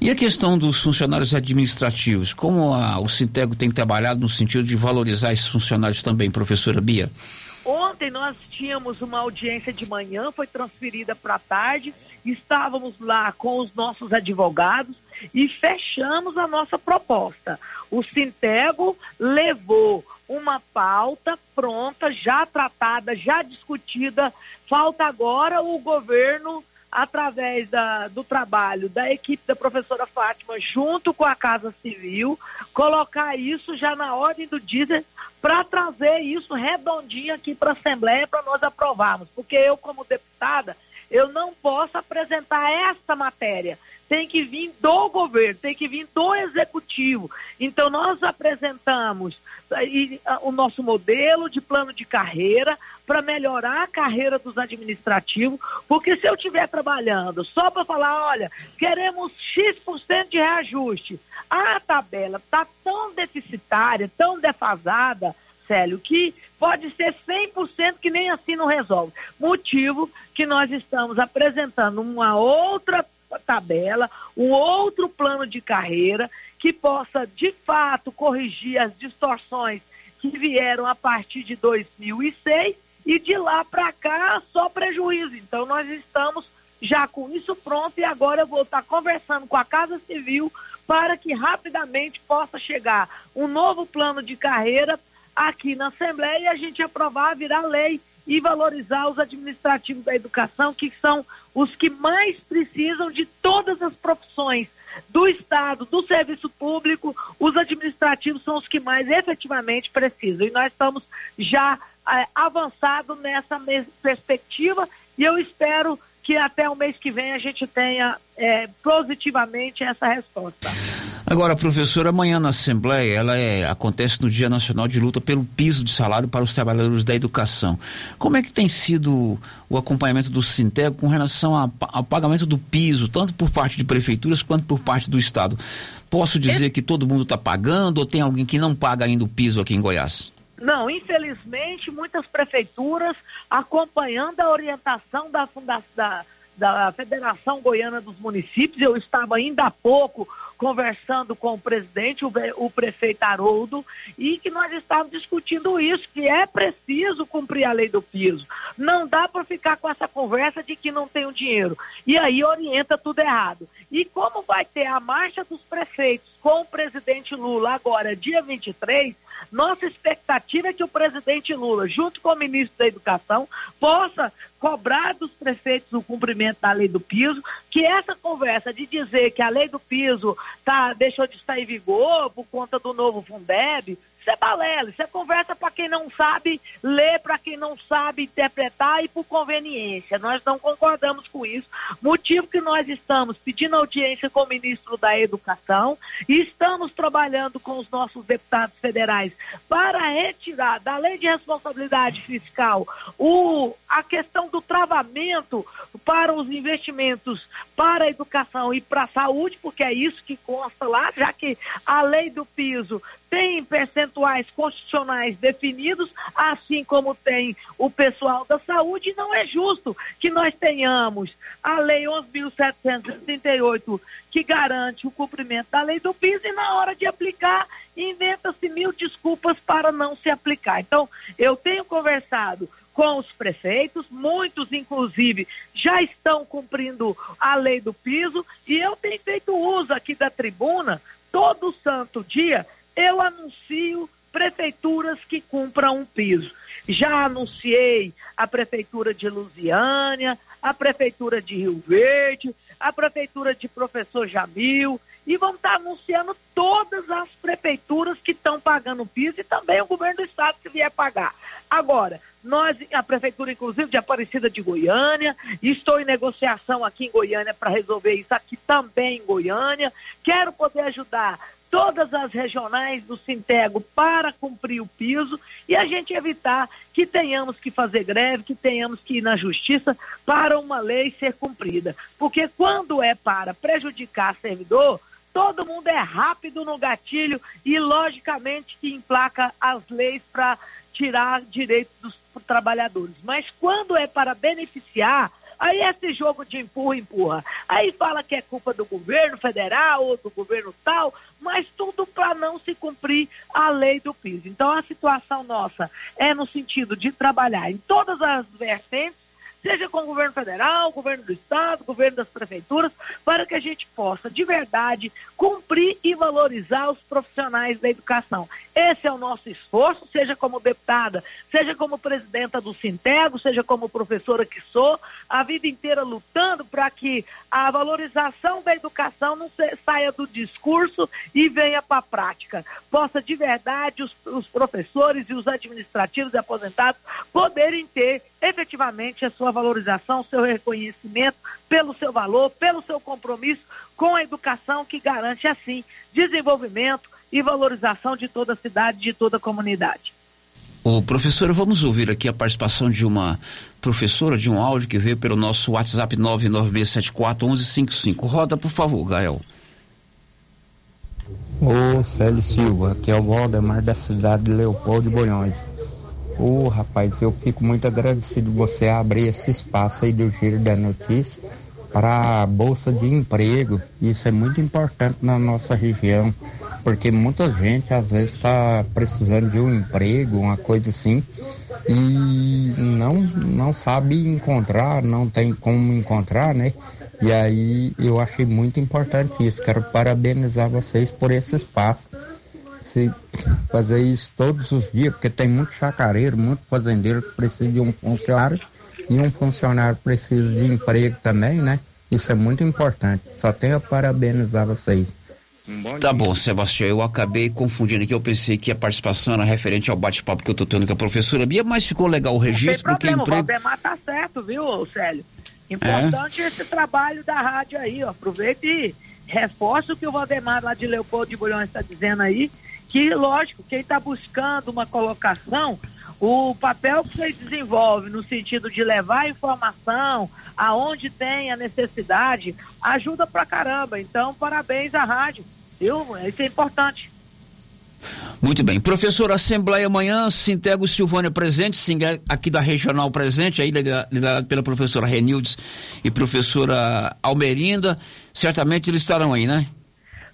E a questão dos funcionários administrativos, como a, o Sintego tem trabalhado no sentido de valorizar esses funcionários também, professora Bia? Ontem nós tínhamos uma audiência de manhã, foi transferida para a tarde, estávamos lá com os nossos advogados e fechamos a nossa proposta. O Sintego levou uma pauta pronta, já tratada, já discutida. Falta agora o governo através da, do trabalho da equipe da professora Fátima, junto com a Casa Civil, colocar isso já na ordem do dia para trazer isso redondinho aqui para a Assembleia para nós aprovarmos. Porque eu, como deputada, eu não posso apresentar essa matéria. Tem que vir do governo, tem que vir do executivo. Então, nós apresentamos a- o nosso modelo de plano de carreira para melhorar a carreira dos administrativos, porque se eu estiver trabalhando só para falar, olha, queremos X% de reajuste, a tabela está tão deficitária, tão defasada, Célio, que pode ser 100% que nem assim não resolve. Motivo que nós estamos apresentando uma outra tabela, um outro plano de carreira que possa, de fato, corrigir as distorções que vieram a partir de 2006 e de lá para cá só prejuízo. Então, nós estamos já com isso pronto e agora eu vou estar conversando com a Casa Civil para que rapidamente possa chegar um novo plano de carreira aqui na Assembleia e a gente aprovar, virar lei e valorizar os administrativos da educação, que são os que mais precisam de todas as profissões do Estado, do serviço público, os administrativos são os que mais efetivamente precisam. E nós estamos já eh, avançados nessa perspectiva e eu espero que até o mês que vem a gente tenha eh, positivamente essa resposta. Agora, professora, amanhã na Assembleia, ela é, acontece no Dia Nacional de Luta pelo piso de salário para os trabalhadores da educação. Como é que tem sido o acompanhamento do Sintego com relação a- ao pagamento do piso, tanto por parte de prefeituras quanto por parte do Estado? Posso dizer que todo mundo está pagando ou tem alguém que não paga ainda o piso aqui em Goiás? Não, infelizmente, muitas prefeituras, acompanhando a orientação da, da, da Federação Goiana dos Municípios, eu estava ainda há pouco conversando com o presidente, o, o prefeito Haroldo, e que nós estávamos discutindo isso, que é preciso cumprir a lei do piso. Não dá para ficar com essa conversa de que não tem o dinheiro. E aí orienta tudo errado. E como vai ter a marcha dos prefeitos com o presidente Lula agora, dia 23, nossa expectativa é que o presidente Lula, junto com o ministro da Educação, possa cobrar dos prefeitos o cumprimento da lei do piso, que essa conversa de dizer que a lei do piso tá, deixou de estar em vigor por conta do novo Fundeb, isso é balela, isso é conversa para quem não sabe ler, para quem não sabe interpretar e por conveniência. Nós não concordamos com isso. Motivo que nós estamos pedindo audiência com o ministro da Educação e estamos trabalhando com os nossos deputados federais para retirar da lei de responsabilidade fiscal o, a questão do travamento para os investimentos para a educação e para a saúde, porque é isso que consta lá, já que a lei do piso tem percentuais constitucionais definidos, assim como tem o pessoal da saúde, e não é justo que nós tenhamos a lei 11.738 que garante o cumprimento da lei do piso e na hora de aplicar inventa-se mil desculpas para não se aplicar. Então, eu tenho conversado com os prefeitos, muitos inclusive já estão cumprindo a lei do piso e eu tenho feito uso aqui da tribuna, todo santo dia eu anuncio prefeituras que cumpram um piso. Já anunciei a prefeitura de Lusiânia, a prefeitura de Rio Verde, a prefeitura de Professor Jamil, e vamos estar anunciando todas as prefeituras que estão pagando piso e também o governo do estado que vier pagar. Agora, nós, a prefeitura, inclusive, de Aparecida de Goiânia, estou em negociação aqui em Goiânia para resolver isso aqui também em Goiânia. Quero poder ajudar todas as regionais do Sintego para cumprir o piso e a gente evitar que tenhamos que fazer greve, que tenhamos que ir na justiça para uma lei ser cumprida. Porque quando é para prejudicar servidor, todo mundo é rápido no gatilho e, logicamente, que emplaca as leis para tirar direitos dos trabalhadores. Mas quando é para beneficiar, Aí esse jogo de empurra, empurra. Aí fala que é culpa do governo federal ou do governo tal, mas tudo para não se cumprir a lei do piso. Então a situação nossa é no sentido de trabalhar em todas as vertentes seja com o governo federal, governo do estado, governo das prefeituras, para que a gente possa, de verdade, cumprir e valorizar os profissionais da educação. Esse é o nosso esforço, seja como deputada, seja como presidenta do Sintego, seja como professora que sou, a vida inteira lutando para que a valorização da educação não saia do discurso e venha para a prática. Possa, de verdade, os, os professores e os administrativos e aposentados poderem ter efetivamente a sua valorização, seu reconhecimento pelo seu valor, pelo seu compromisso com a educação que garante, assim, desenvolvimento e valorização de toda a cidade, de toda a comunidade. O professor, vamos ouvir aqui a participação de uma professora de um áudio que veio pelo nosso WhatsApp 996741155. Roda, por favor, Gael. Ô Célio Silva, aqui é o Valdemar da cidade de Leopoldo de Bolhões. Ô rapaz, eu fico muito agradecido você abrir esse espaço aí do Giro da Notícia para a Bolsa de Emprego. Isso é muito importante na nossa região, porque muita gente às vezes está precisando de um emprego, uma coisa assim, e não, não sabe encontrar, não tem como encontrar, né? E aí eu achei muito importante isso. Quero parabenizar vocês por esse espaço se fazer isso todos os dias, porque tem muito chacareiro, muito fazendeiro que precisa de um funcionário e um funcionário precisa de emprego também, né? Isso é muito importante. Só tenho a parabenizar vocês. Bom tá bom, Sebastião, eu acabei confundindo aqui, eu pensei que a participação era referente ao bate-papo que eu tô tendo com a professora Bia, mas ficou legal o registro. Não tem problema, emprego... o Valdemar tá certo, viu, Célio? Importante é? esse trabalho da rádio aí, ó. Aproveita e reforça o que o Valdemar lá de Leopoldo de Bulhões está dizendo aí, que, lógico, quem está buscando uma colocação, o papel que você desenvolve no sentido de levar informação aonde tem a necessidade, ajuda pra caramba. Então, parabéns à rádio, viu? Isso é importante. Muito bem. Professor, Assembleia amanhã, Sintego Silvânia presente, sim, aqui da Regional presente, aí liderado pela professora Renildes e professora Almerinda. Certamente eles estarão aí, né?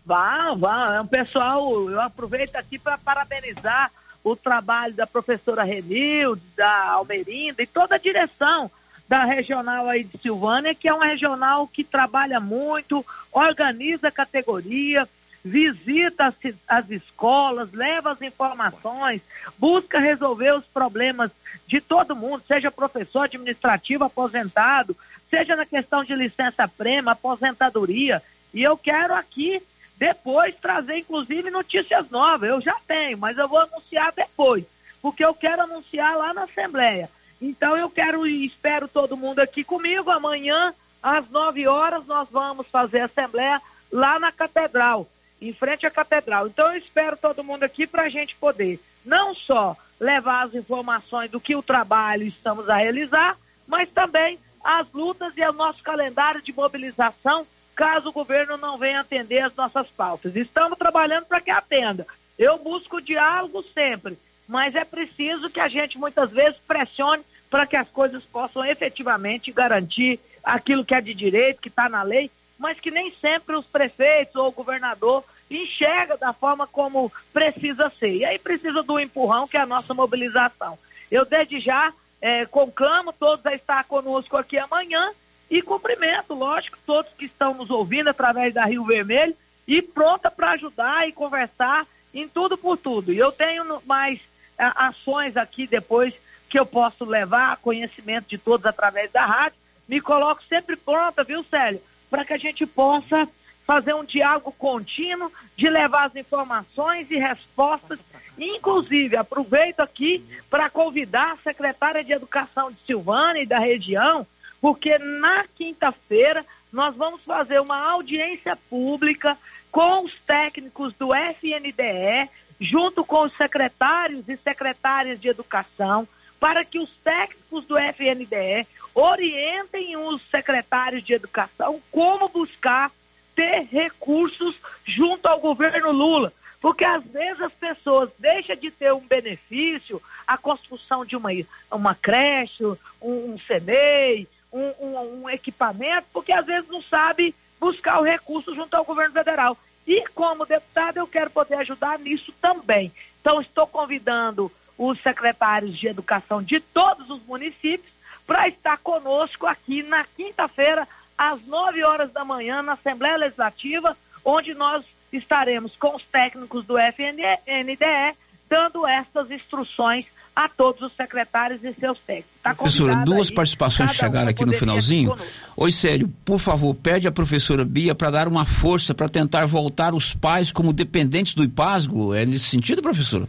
Vão, vão. É pessoal, eu aproveito aqui para parabenizar o trabalho da professora Renilde, da Almerinda e toda a direção da regional aí de Silvânia, que é uma regional que trabalha muito, organiza a categoria, visita as, as, escolas, leva as informações, busca resolver os problemas de todo mundo, seja professor administrativo aposentado, seja na questão de licença prêmio, aposentadoria. E eu quero aqui depois trazer, inclusive, notícias novas. Eu já tenho, mas eu vou anunciar depois, porque eu quero anunciar lá na Assembleia. Então eu quero e espero todo mundo aqui comigo. Amanhã, às 9 horas, nós vamos fazer a Assembleia lá na Catedral, em frente à Catedral. Então eu espero todo mundo aqui para a gente poder não só levar as informações do que o trabalho estamos a realizar, mas também as lutas e o nosso calendário de mobilização caso o governo não venha atender as nossas pautas. Estamos trabalhando para que atenda. Eu busco diálogo sempre, mas é preciso que a gente muitas vezes pressione para que as coisas possam efetivamente garantir aquilo que é de direito, que está na lei, mas que nem sempre os prefeitos ou o governador enxerga da forma como precisa ser. E aí precisa do empurrão, que é a nossa mobilização. Eu desde já é, conclamo todos a estar conosco aqui amanhã E cumprimento, lógico, todos que estão nos ouvindo através da Rio Vermelho e pronta para ajudar e conversar em tudo por tudo. E eu tenho mais a, ações aqui depois que eu posso levar conhecimento de todos através da rádio. Me coloco sempre pronta, viu, Célio? Para que a gente possa fazer um diálogo contínuo de levar as informações e respostas. Inclusive, aproveito aqui para convidar a secretária de Educação de Silvânia e da região porque na quinta-feira nós vamos fazer uma audiência pública com os técnicos do FNDE, junto com os secretários e secretárias de educação, para que os técnicos do FNDE orientem os secretários de educação como buscar ter recursos junto ao governo Lula. Porque às vezes as pessoas deixam de ter um benefício, a construção de uma, uma creche, um, um CNEI, um, um, um equipamento, porque às vezes não sabe buscar o recurso junto ao governo federal. E como deputado, eu quero poder ajudar nisso também. Então, estou convidando os secretários de educação de todos os municípios para estar conosco aqui na quinta-feira, às 9 horas da manhã, na Assembleia Legislativa, onde nós estaremos com os técnicos do FNDE, dando estas instruções a todos os secretários e seus técnicos. Tá professora, duas aí, participações chegaram aqui no finalzinho. Oi, sério, por favor, pede à professora Bia para dar uma força para tentar voltar os pais como dependentes do IPASGO. É nesse sentido, professora?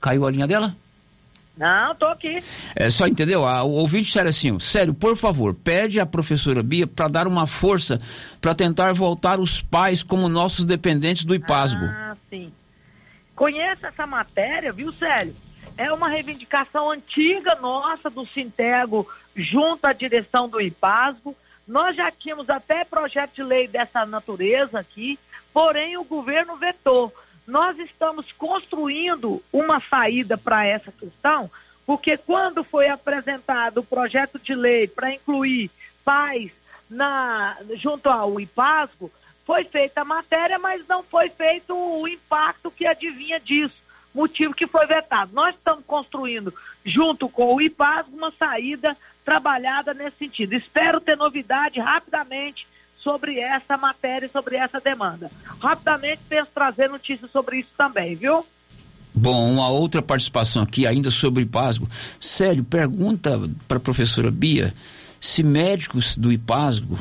Caiu a linha dela? Não, tô aqui. É, só entendeu? Ah, o ouvinte sério assim, sério, por favor, pede à professora Bia para dar uma força para tentar voltar os pais como nossos dependentes do IPASGO. Ah, sim. Conheça essa matéria, viu, Célio? É uma reivindicação antiga nossa do Sintego junto à direção do IPASGO. Nós já tínhamos até projeto de lei dessa natureza aqui, porém o governo vetou. Nós estamos construindo uma saída para essa questão, porque quando foi apresentado o projeto de lei para incluir pais na, junto ao IPASGO, foi feita a matéria, mas não foi feito o impacto que adivinha disso, motivo que foi vetado. Nós estamos construindo, junto com o IPAS, uma saída trabalhada nesse sentido. Espero ter novidade rapidamente sobre essa matéria, sobre essa demanda. Rapidamente penso trazer notícias sobre isso também, viu? Bom, uma outra participação aqui ainda sobre IPASGO. Sério, pergunta para a professora Bia se médicos do IPASGO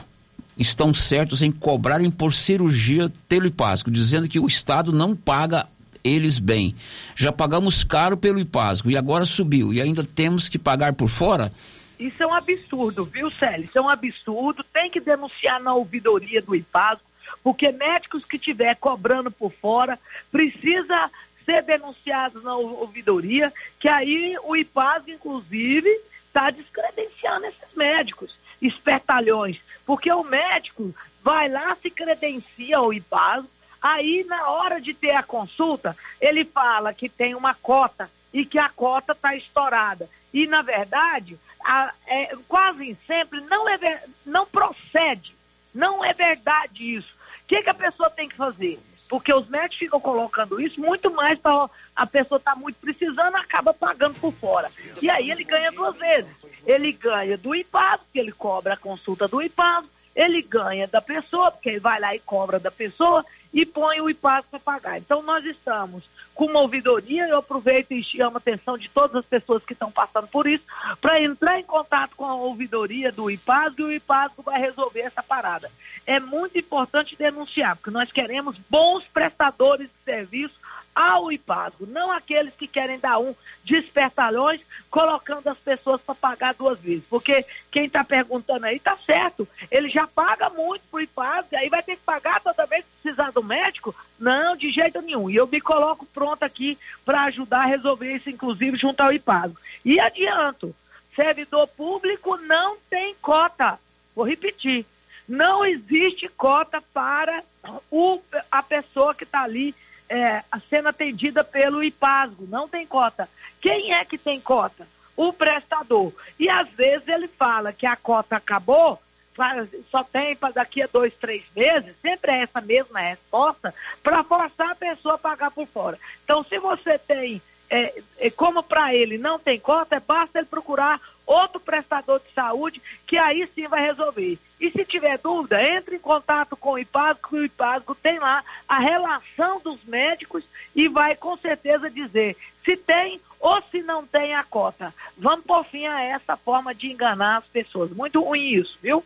estão certos em cobrarem por cirurgia pelo IPASCO, dizendo que o Estado não paga eles bem. Já pagamos caro pelo IPASCO e agora subiu e ainda temos que pagar por fora? Isso é um absurdo, viu, Célio? Isso é um absurdo. Tem que denunciar na ouvidoria do IPASCO, porque médicos que estiver cobrando por fora precisa ser denunciados na ouvidoria, que aí o IPASCO, inclusive, está descredenciando esses médicos, espertalhões porque o médico vai lá, se credencia ao IPAS, aí na hora de ter a consulta, ele fala que tem uma cota e que a cota está estourada. E, na verdade, a, é, quase sempre não, é, não procede. Não é verdade isso. O que, que a pessoa tem que fazer? Porque os médicos ficam colocando isso muito mais para a pessoa estar tá muito precisando, acaba pagando por fora. E aí ele ganha duas vezes. Ele ganha do IPAS, porque ele cobra a consulta do IPAS, ele ganha da pessoa, porque ele vai lá e cobra da pessoa e põe o IPAS para pagar. Então nós estamos com uma ouvidoria, eu aproveito e chamo a atenção de todas as pessoas que estão passando por isso, para entrar em contato com a ouvidoria do IPAS e o IPAS vai resolver essa parada. É muito importante denunciar, porque nós queremos bons prestadores de serviço ao IPASGO, não aqueles que querem dar um despertalhões, colocando as pessoas para pagar duas vezes. Porque quem está perguntando aí está certo, ele já paga muito para o IPASGO, aí vai ter que pagar toda vez que precisar do médico? Não, de jeito nenhum. E eu me coloco pronto aqui para ajudar a resolver isso, inclusive junto ao IPASGO. E adianto, servidor público não tem cota. Vou repetir, não existe cota para o, a pessoa que está ali é, sendo atendida pelo IPASGO, não tem cota. Quem é que tem cota? O prestador. E às vezes ele fala que a cota acabou, só tem para daqui a dois, três meses, sempre é essa mesma resposta, para forçar a pessoa a pagar por fora. Então, se você tem, é, é, como para ele não tem cota, basta ele procurar outro prestador de saúde, que aí sim vai resolver. E se tiver dúvida, entre em contato com o IPASGO, que o IPASGO tem lá a relação dos médicos e vai com certeza dizer se tem ou se não tem a cota. Vamos por fim a essa forma de enganar as pessoas. Muito ruim isso, viu?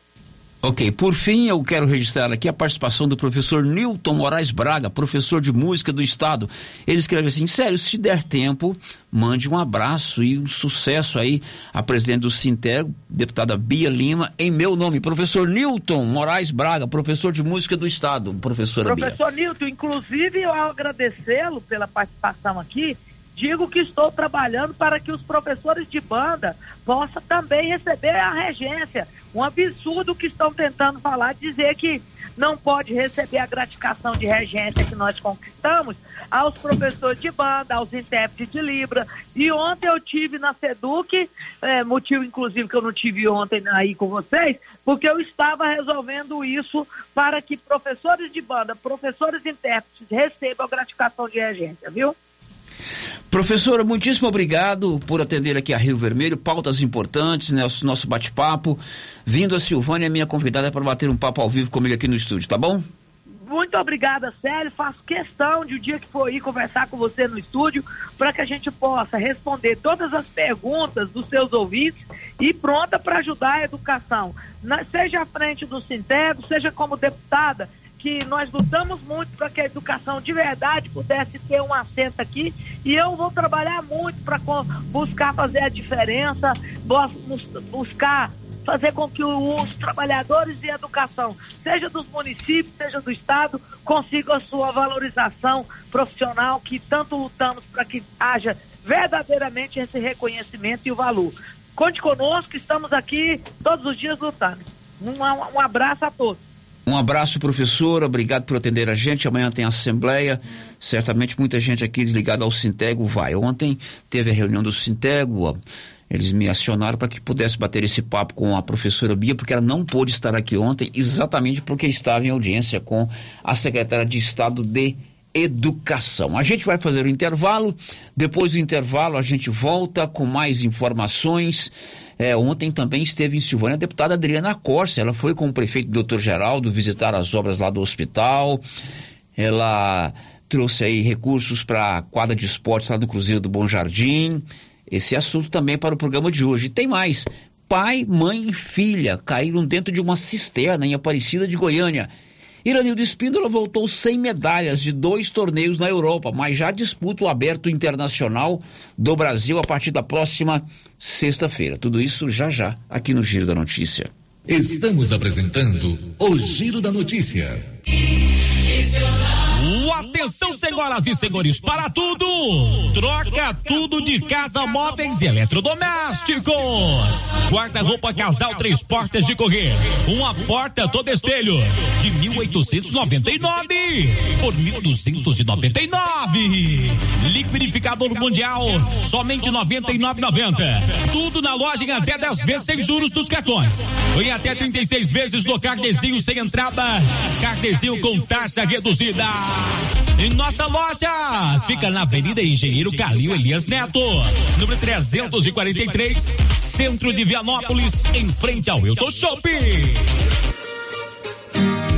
Ok, por fim, eu quero registrar aqui a participação do professor Newton Moraes Braga, professor de música do Estado. Ele escreve assim: sério, se der tempo, mande um abraço e um sucesso aí à presidente do Sintego, deputada Bia Lima, em meu nome. Professor Newton Moraes Braga, professor de música do Estado, professora Bia. Professor Newton, inclusive, eu agradecê-lo pela participação aqui digo que estou trabalhando para que os professores de banda possam também receber a regência. Um absurdo que estão tentando falar, dizer que não pode receber a gratificação de regência que nós conquistamos aos professores de banda, aos intérpretes de Libra. E ontem eu tive na SEDUC, é, motivo inclusive que eu não tive ontem aí com vocês, porque eu estava resolvendo isso para que professores de banda, professores intérpretes recebam a gratificação de regência, viu? Professora, muitíssimo obrigado por atender aqui a Rio Vermelho, pautas importantes, né, nosso bate-papo. Vindo a Silvânia, minha convidada para bater um papo ao vivo comigo aqui no estúdio, tá bom? Muito obrigada, Célio. Faço questão de o um dia que for ir conversar com você no estúdio para que a gente possa responder todas as perguntas dos seus ouvintes e pronta para ajudar a educação. Na, seja à frente do Sintego, seja como deputada, que nós lutamos muito para que a educação de verdade pudesse ter um assento aqui e eu vou trabalhar muito para buscar fazer a diferença, buscar fazer com que os trabalhadores de educação, seja dos municípios, seja do estado, consigam a sua valorização profissional, que tanto lutamos para que haja verdadeiramente esse reconhecimento e o valor. Conte conosco, estamos aqui todos os dias lutando. Um, um abraço a todos. Um abraço, professor. Obrigado por atender a gente. Amanhã tem assembleia. Certamente muita gente aqui ligada ao Sintego vai. Ontem teve a reunião do Sintego. Eles me acionaram para que pudesse bater esse papo com a professora Bia, porque ela não pôde estar aqui ontem, exatamente porque estava em audiência com a secretária de Estado de Educação. A gente vai fazer o intervalo. Depois do intervalo, a gente volta com mais informações. É, ontem também esteve em Silvânia a deputada Adriana Corsa. Ela foi com o prefeito doutor Geraldo visitar as obras lá do hospital. Ela trouxe aí recursos para a quadra de esportes lá do Cruzeiro do Bom Jardim. Esse assunto também para o programa de hoje. E tem mais. Pai, mãe e filha caíram dentro de uma cisterna em Aparecida de Goiânia. Iranildo Espíndola voltou sem medalhas de dois torneios na Europa, mas já disputa o aberto internacional do Brasil a partir da próxima sexta-feira. Tudo isso já já aqui no Giro da Notícia. Estamos apresentando o Giro da Notícia. Atenção, senhoras e senhores, para tudo! Troca tudo de casa, móveis e eletrodomésticos. Guarda-roupa casal, três portas de correr. Uma porta todo espelho de 1899 por 1299. Liquidificador mundial, somente 99,90. Tudo na loja em até 10 vezes sem juros dos cartões. Em até 36 vezes no carnezinho sem entrada. Carnezinho com taxa reduzida. Em nossa loja fica na Avenida Engenheiro Calil Elias Neto, número 343, centro de Vianópolis, em frente ao Hilton Shopping.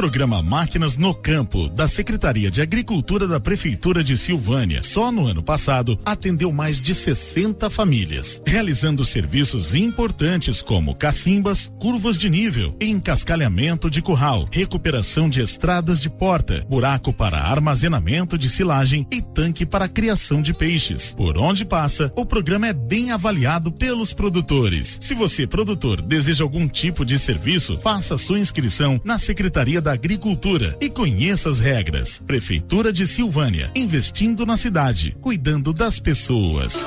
Programa Máquinas no Campo, da Secretaria de Agricultura da Prefeitura de Silvânia, só no ano passado atendeu mais de 60 famílias, realizando serviços importantes como cacimbas, curvas de nível, encascalhamento de curral, recuperação de estradas de porta, buraco para armazenamento de silagem e tanque para criação de peixes. Por onde passa, o programa é bem avaliado pelos produtores. Se você, produtor, deseja algum tipo de serviço, faça sua inscrição na Secretaria da Agricultura e conheça as regras. Prefeitura de Silvânia, investindo na cidade, cuidando das pessoas.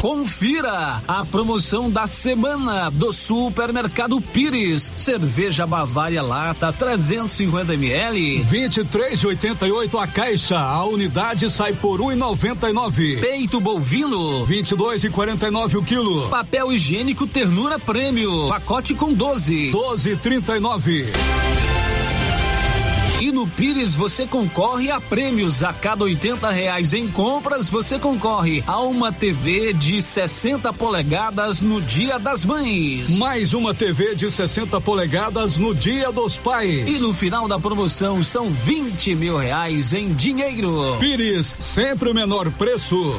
Confira a promoção da semana do Supermercado Pires. Cerveja Bavária Lata 350 ml. 23,88 a caixa. A unidade sai por 1,99. Peito bovino 22,49 o quilo. Papel higiênico Ternura Prêmio. Pacote com 12. 12,39. E no Pires você concorre a prêmios. A cada 80 reais em compras, você concorre a uma TV de 60 polegadas no Dia das Mães. Mais uma TV de 60 polegadas no Dia dos Pais. E no final da promoção são 20 mil reais em dinheiro. Pires, sempre o menor preço.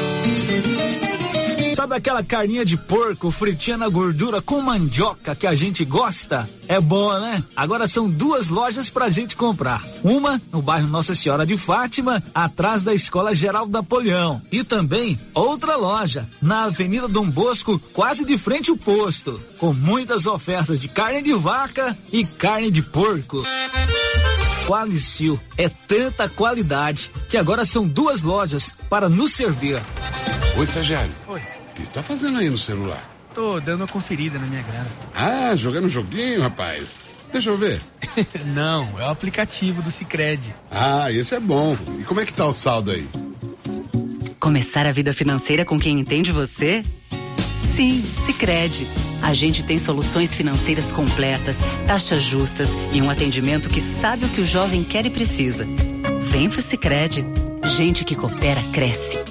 Sabe Sabe aquela carninha de porco fritinha na gordura com mandioca que a gente gosta? É boa, né? Agora são duas lojas pra gente comprar. Uma no bairro Nossa Senhora de Fátima, atrás da Escola Geral Napoleão. E também outra loja na Avenida Dom Bosco, quase de frente ao posto, com muitas ofertas de carne de vaca e carne de porco. Qualicil é tanta qualidade que agora são duas lojas para nos servir. Oi, estagiário. Oi. Que tá fazendo aí no celular? Tô dando uma conferida na minha grana. Ah, jogando um joguinho, rapaz. Deixa eu ver. Não, é o aplicativo do Cicred. Ah, esse é bom. E como é que tá o saldo aí? Começar a vida financeira com quem entende você? Sim, Cicred. A gente tem soluções financeiras completas, taxas justas e um atendimento que sabe o que o jovem quer e precisa. Vem pro Cicred. Gente que coopera cresce.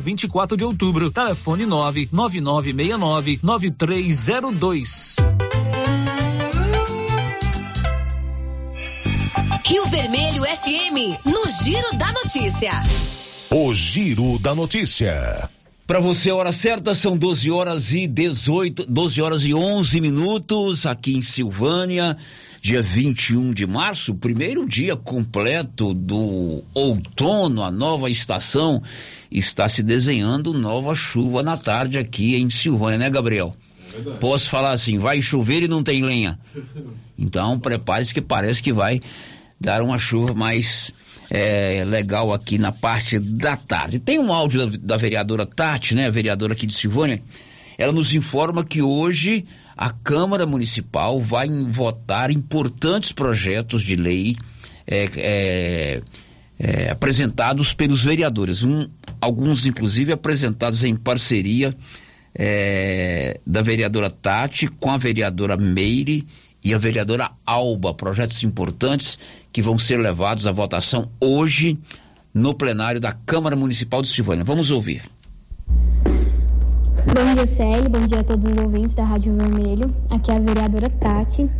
24 de Outubro, telefone 99969 9302. Rio Vermelho FM, no Giro da Notícia. O Giro da Notícia. Para você, a hora certa são 12 horas e 18, 12 horas e 11 minutos aqui em Silvânia, dia 21 de março, primeiro dia completo do outono, a nova estação. Está se desenhando nova chuva na tarde aqui em Silvânia, né, Gabriel? É Posso falar assim, vai chover e não tem lenha. Então, prepare-se que parece que vai dar uma chuva mais é, legal aqui na parte da tarde. Tem um áudio da, da vereadora Tati, né, a vereadora aqui de Silvânia. Ela nos informa que hoje a Câmara Municipal vai votar importantes projetos de lei é, é, é, apresentados pelos vereadores. Um, alguns, inclusive, apresentados em parceria é, da vereadora Tati com a vereadora Meire e a vereadora Alba. Projetos importantes que vão ser levados à votação hoje no plenário da Câmara Municipal de Silvânia. Vamos ouvir. Bom dia, Célio. Bom dia a todos os ouvintes da Rádio Vermelho. Aqui é a vereadora Tati.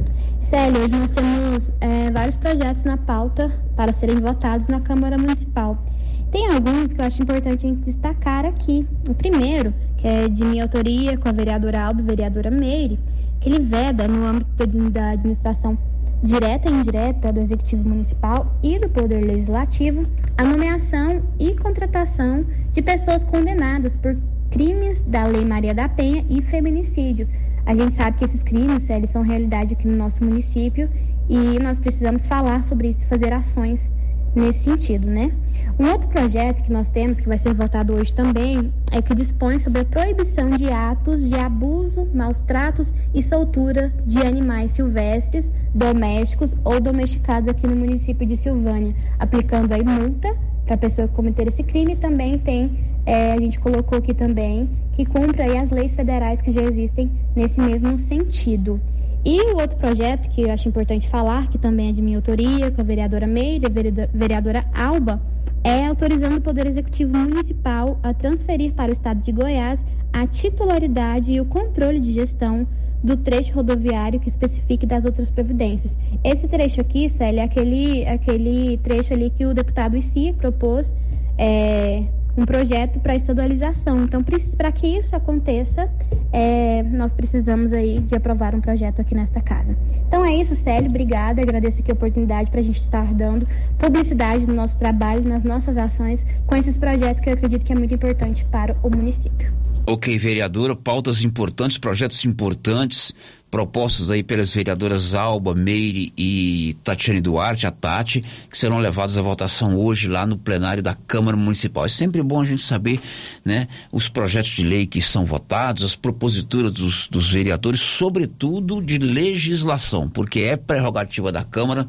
Célio, hoje nós temos é, vários projetos na pauta para serem votados na Câmara Municipal. Tem alguns que eu acho importante a gente destacar aqui. O primeiro, que é de minha autoria com a vereadora Alba e a vereadora Meire, ele veda no âmbito da administração direta e indireta do Executivo Municipal e do Poder Legislativo a nomeação e contratação de pessoas condenadas por crimes da Lei Maria da Penha e feminicídio. A gente sabe que esses crimes, eles são realidade aqui no nosso município e nós precisamos falar sobre isso fazer ações nesse sentido, né? Um outro projeto que nós temos, que vai ser votado hoje também, é que dispõe sobre a proibição de atos de abuso, maus tratos e soltura de animais silvestres, domésticos ou domesticados aqui no município de Silvânia, aplicando aí multa para a pessoa cometer esse crime. Também tem, é, a gente colocou aqui também, que cumpra aí as leis federais que já existem nesse mesmo sentido. E o outro projeto que eu acho importante falar, que também é de minha autoria, com a vereadora Meire, a vereadora Alba, é autorizando o Poder Executivo Municipal a transferir para o Estado de Goiás a titularidade e o controle de gestão do trecho rodoviário que especifique das outras providências. Esse trecho aqui, Célia, é aquele, aquele trecho ali que o deputado ICI propôs é, um projeto para estadualização. Então, para que isso aconteça, é, nós precisamos aí de aprovar um projeto aqui nesta casa. Então é isso, Célio, obrigada, agradeço aqui a oportunidade para a gente estar dando publicidade no nosso trabalho, nas nossas ações, com esses projetos que eu acredito que é muito importante para o município. Ok, vereadora, pautas importantes, projetos importantes, propostos aí pelas vereadoras Alba, Meire e Tatiane Duarte, a Tati, que serão levados à votação hoje lá no plenário da Câmara Municipal. É sempre bom a gente saber, né, os projetos de lei que são votados, as proposituras dos, dos vereadores, sobretudo de legislação, porque é prerrogativa da Câmara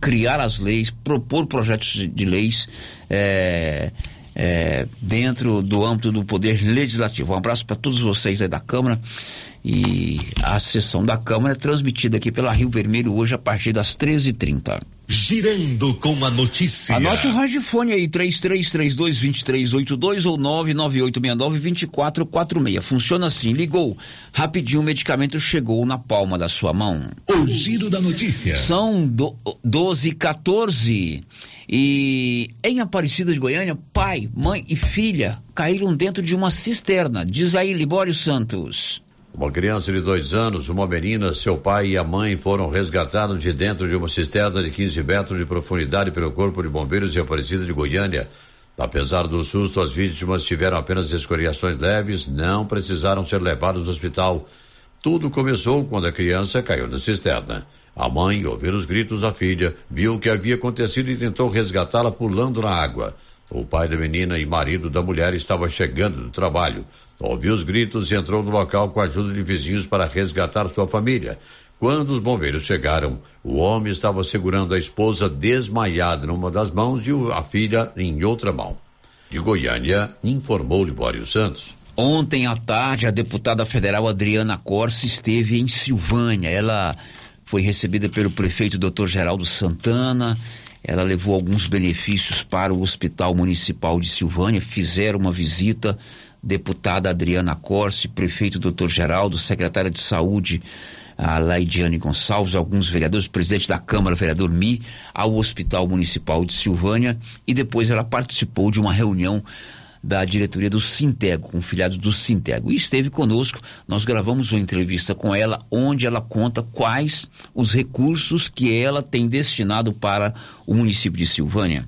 criar as leis, propor projetos de, de leis, é, é, dentro do âmbito do poder legislativo. Um abraço para todos vocês aí da Câmara e a sessão da Câmara é transmitida aqui pela Rio Vermelho hoje a partir das 13h30. Girando com a notícia. Anote o radiofone aí, 33322382 ou 998692446. Funciona assim, ligou, rapidinho o medicamento chegou na palma da sua mão. O giro da notícia. São do, 12 e 14 e em Aparecida de Goiânia, pai, mãe e filha caíram dentro de uma cisterna. Diz aí, Libório Santos. Uma criança de dois anos, uma menina, seu pai e a mãe foram resgatados de dentro de uma cisterna de 15 metros de profundidade pelo Corpo de Bombeiros de Aparecida de Goiânia. Apesar do susto, as vítimas tiveram apenas escoriações leves, não precisaram ser levadas ao hospital. Tudo começou quando a criança caiu na cisterna. A mãe, ouviu os gritos da filha, viu o que havia acontecido e tentou resgatá-la pulando na água. O pai da menina e marido da mulher estava chegando do trabalho. Ouviu os gritos e entrou no local com a ajuda de vizinhos para resgatar sua família. Quando os bombeiros chegaram, o homem estava segurando a esposa desmaiada numa das mãos e a filha em outra mão. De Goiânia, informou Libório Santos. Ontem à tarde, a deputada federal Adriana Corse esteve em Silvânia. Ela foi recebida pelo prefeito Dr. Geraldo Santana. Ela levou alguns benefícios para o Hospital Municipal de Silvânia, fizeram uma visita, deputada Adriana Corse, prefeito Dr. Geraldo, secretária de Saúde, a Laidiane Gonçalves, alguns vereadores, presidente da Câmara, vereador Mi, ao Hospital Municipal de Silvânia, e depois ela participou de uma reunião da diretoria do Sintego, com filiados do Sintego. E esteve conosco, nós gravamos uma entrevista com ela, onde ela conta quais os recursos que ela tem destinado para o município de Silvânia.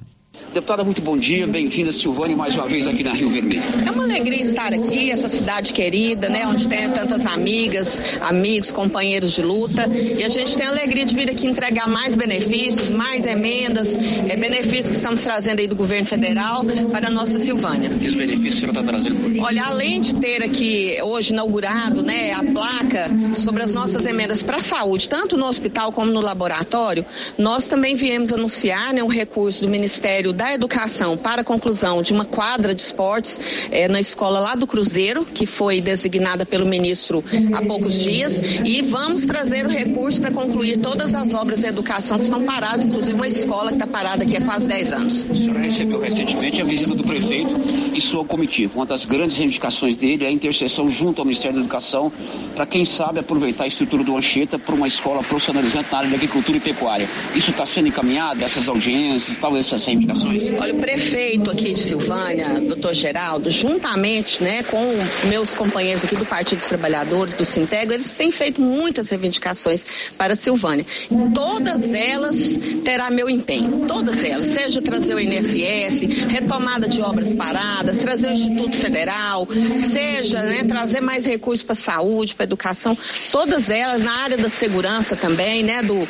Deputada, muito bom dia. Bem-vinda, Silvânia, mais uma vez aqui na Rio Vermelho. É uma alegria estar aqui, essa cidade querida, né? Onde tem tantas amigas, amigos, companheiros de luta. E a gente tem a alegria de vir aqui entregar mais benefícios, mais emendas, é, benefícios que estamos trazendo aí do governo federal para a nossa Silvânia. E os benefícios que ela está trazendo hoje? Olha, além de ter aqui hoje inaugurado né, a placa sobre as nossas emendas para a saúde, tanto no hospital como no laboratório, nós também viemos anunciar né, um recurso do Ministério da da Educação para a conclusão de uma quadra de esportes é, na escola lá do Cruzeiro, que foi designada pelo ministro há poucos dias, e vamos trazer o recurso para concluir todas as obras de educação que estão paradas, inclusive uma escola que está parada aqui há quase 10 anos. A senhora recebeu recentemente a visita do prefeito e sua comitiva. Uma das grandes reivindicações dele é a interseção junto ao Ministério da Educação para, quem sabe, aproveitar a estrutura do Anchieta para uma escola profissionalizante na área de agricultura e pecuária. Isso está sendo encaminhado, essas audiências, talvez essas reivindicações? Olha, o prefeito aqui de Silvânia, doutor Geraldo, juntamente né, com meus companheiros aqui do Partido dos Trabalhadores, do Sintego, eles têm feito muitas reivindicações para Silvânia. Todas elas terá meu empenho, todas elas, seja trazer o INSS, retomada de obras paradas, trazer o Instituto Federal, seja né, trazer mais recursos para saúde, para educação, todas elas na área da segurança também, né, do,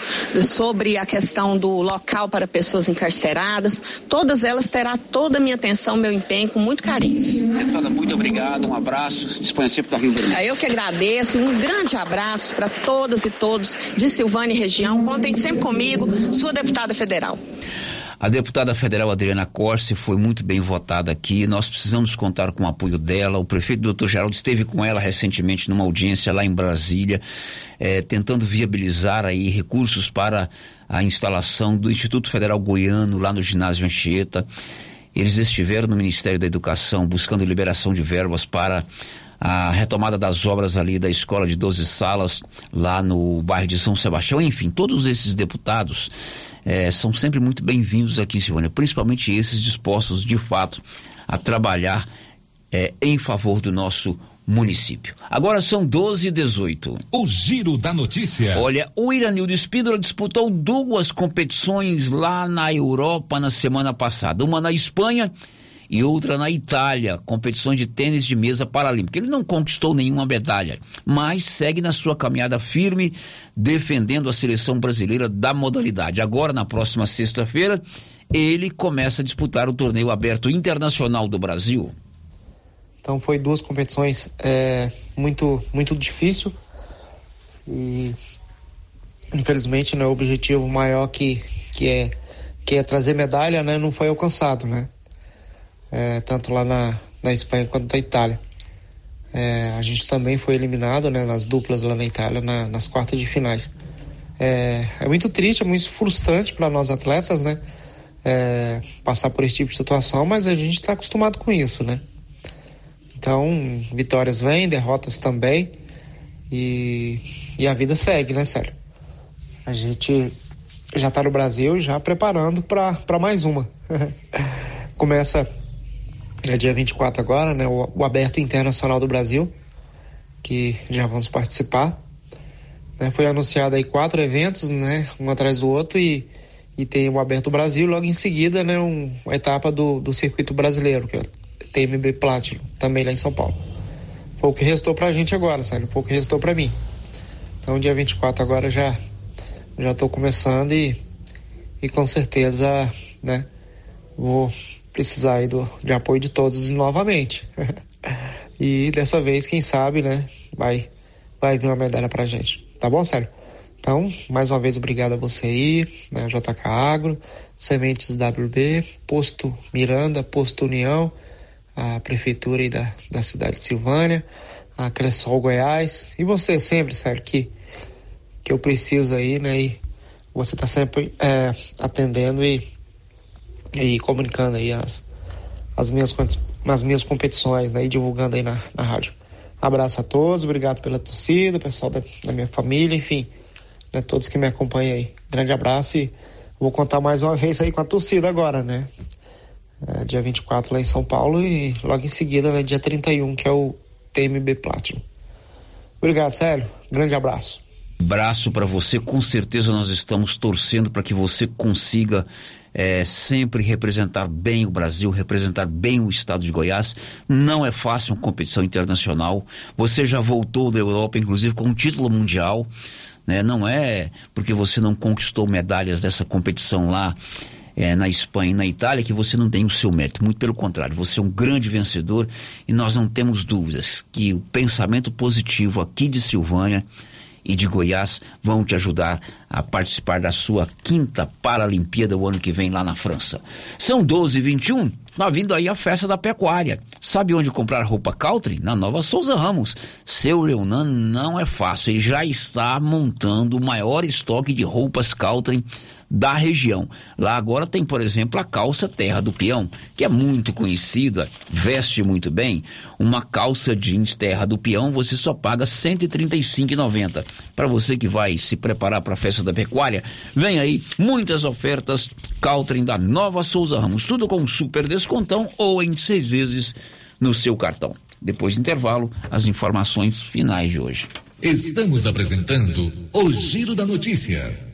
sobre a questão do local para pessoas encarceradas, todas elas terá toda a minha atenção, meu empenho, com muito carinho. Deputada, muito obrigado, um abraço, disponha sempre da Rio Vermelho. Eu que agradeço, um grande abraço para todas e todos de Silvânia e região. Contem sempre comigo, sua deputada federal. A deputada federal Adriana Corse foi muito bem votada aqui. Nós precisamos contar com o apoio dela. O prefeito doutor Geraldo esteve com ela recentemente numa audiência lá em Brasília, eh, tentando viabilizar aí recursos para a instalação do Instituto Federal Goiano lá no ginásio Anchieta. Eles estiveram no Ministério da Educação buscando liberação de verbas para a retomada das obras ali da escola de 12 salas lá no bairro de São Sebastião, enfim, todos esses deputados eh, são sempre muito bem-vindos aqui, Silvânia, principalmente esses dispostos de fato a trabalhar eh, em favor do nosso município. Agora são 12 e 18. O giro da notícia. Olha, o Iranildo Espíndola disputou duas competições lá na Europa na semana passada. Uma na Espanha e outra na Itália, competições de tênis de mesa paralímpica. Ele não conquistou nenhuma medalha, mas segue na sua caminhada firme, defendendo a seleção brasileira da modalidade. Agora, na próxima sexta-feira, ele começa a disputar o torneio aberto internacional do Brasil. Então foi duas competições é, muito muito difícil e infelizmente né, o objetivo maior que, que é que é trazer medalha né, não foi alcançado, né? É, tanto lá na, na Espanha quanto na Itália. É, a gente também foi eliminado né, nas duplas lá na Itália, na, nas quartas de finais. É, é, muito triste, é muito frustrante para nós atletas, né? É, passar por esse tipo de situação, mas a gente está acostumado com isso, né? Então, vitórias vêm, derrotas também, e, e a vida segue, né, Sério? A gente já está no Brasil, já preparando para mais uma. Começa é dia 24 agora, né, o, o Aberto Internacional do Brasil, que já vamos participar. Né, foi anunciado aí quatro eventos, né, um atrás do outro, e, e tem o Aberto Brasil, logo em seguida, né, um, uma etapa do, do circuito brasileiro, que é o TMB Platinum, também lá em São Paulo. Foi o que restou pra gente agora, sabe? Foi o que restou pra mim. Então, dia 24 agora já já estou começando e, e com certeza, né, vou precisar aí do, de apoio de todos novamente. e dessa vez, quem sabe, né, vai, vai vir uma medalha pra gente. Tá bom, sério? Então, mais uma vez, obrigado a você aí, né, JK Agro, Sementes WB, Posto Miranda, Posto União, a Prefeitura aí da, da cidade de Silvânia, a Cressol Goiás, e você sempre, sério, que, que eu preciso aí, né, e você tá sempre é, atendendo e e comunicando aí as, as, minhas, as minhas competições né, e divulgando aí na, na rádio. Abraço a todos, obrigado pela torcida, pessoal da, da minha família, enfim, né, todos que me acompanham aí. Grande abraço e vou contar mais uma vez aí com a torcida agora, né? É, dia 24 lá em São Paulo e logo em seguida, né, dia 31, que é o TMB Platinum. Obrigado, sério. Grande abraço. Abraço para você, com certeza nós estamos torcendo para que você consiga é, sempre representar bem o Brasil, representar bem o estado de Goiás. Não é fácil uma competição internacional. Você já voltou da Europa, inclusive, com um título mundial. Né? Não é porque você não conquistou medalhas dessa competição lá é, na Espanha e na Itália que você não tem o seu mérito. Muito pelo contrário, você é um grande vencedor e nós não temos dúvidas que o pensamento positivo aqui de Silvânia e de Goiás vão te ajudar a participar da sua quinta Paralimpíada o ano que vem lá na França. São 12 e 21 Tá vindo aí a festa da pecuária. Sabe onde comprar roupa country? Na Nova Souza Ramos. Seu Leonan não é fácil. Ele já está montando o maior estoque de roupas country da região. Lá agora tem, por exemplo, a calça Terra do Peão, que é muito conhecida, veste muito bem. Uma calça jeans Terra do Peão você só paga R$ 135,90. Para você que vai se preparar para a festa da pecuária, vem aí muitas ofertas Caltrim da Nova Souza Ramos, tudo com super descontão ou em seis vezes no seu cartão. Depois do intervalo, as informações finais de hoje. Estamos apresentando o Giro da Notícia.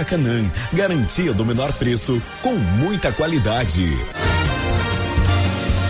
Maracanã. Garantia do menor preço com muita qualidade.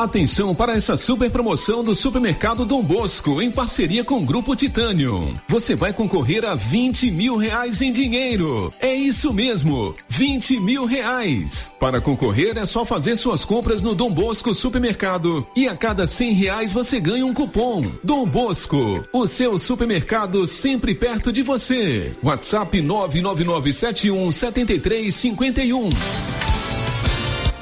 Atenção para essa super promoção do Supermercado Dom Bosco, em parceria com o Grupo Titânio. Você vai concorrer a 20 mil reais em dinheiro. É isso mesmo, 20 mil reais. Para concorrer é só fazer suas compras no Dom Bosco Supermercado e a cada 100 reais você ganha um cupom. Dom Bosco, o seu supermercado sempre perto de você. WhatsApp 99971 7351.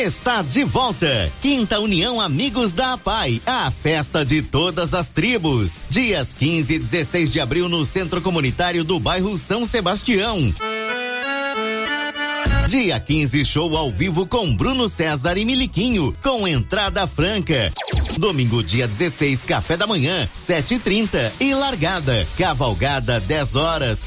Está de volta. Quinta União Amigos da APAI, a festa de todas as tribos. Dias 15 e 16 de abril no Centro Comunitário do bairro São Sebastião. Dia 15, show ao vivo com Bruno César e Miliquinho, com entrada franca. Domingo, dia 16, café da manhã, 7h30 e, e largada. Cavalgada, 10 horas.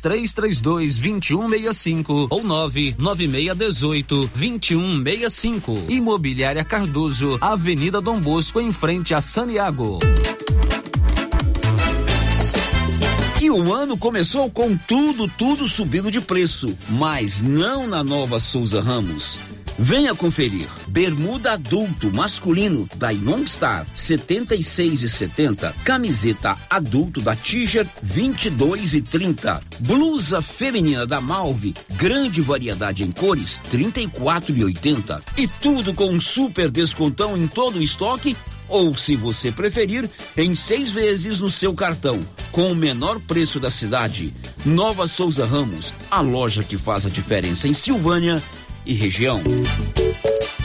3332 2165 ou 99618 2165. Imobiliária Cardoso, Avenida Dom Bosco, em frente a Saniago. E o ano começou com tudo, tudo subindo de preço, mas não na nova Souza Ramos. Venha conferir. Bermuda adulto masculino da Youngstar 76 e 70, camiseta adulto da Tiger 22 e 30, blusa feminina da Malve, grande variedade em cores 34 e 80 e tudo com um super descontão em todo o estoque ou, se você preferir, em seis vezes no seu cartão, com o menor preço da cidade. Nova Souza Ramos, a loja que faz a diferença em Silvânia e região.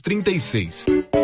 36.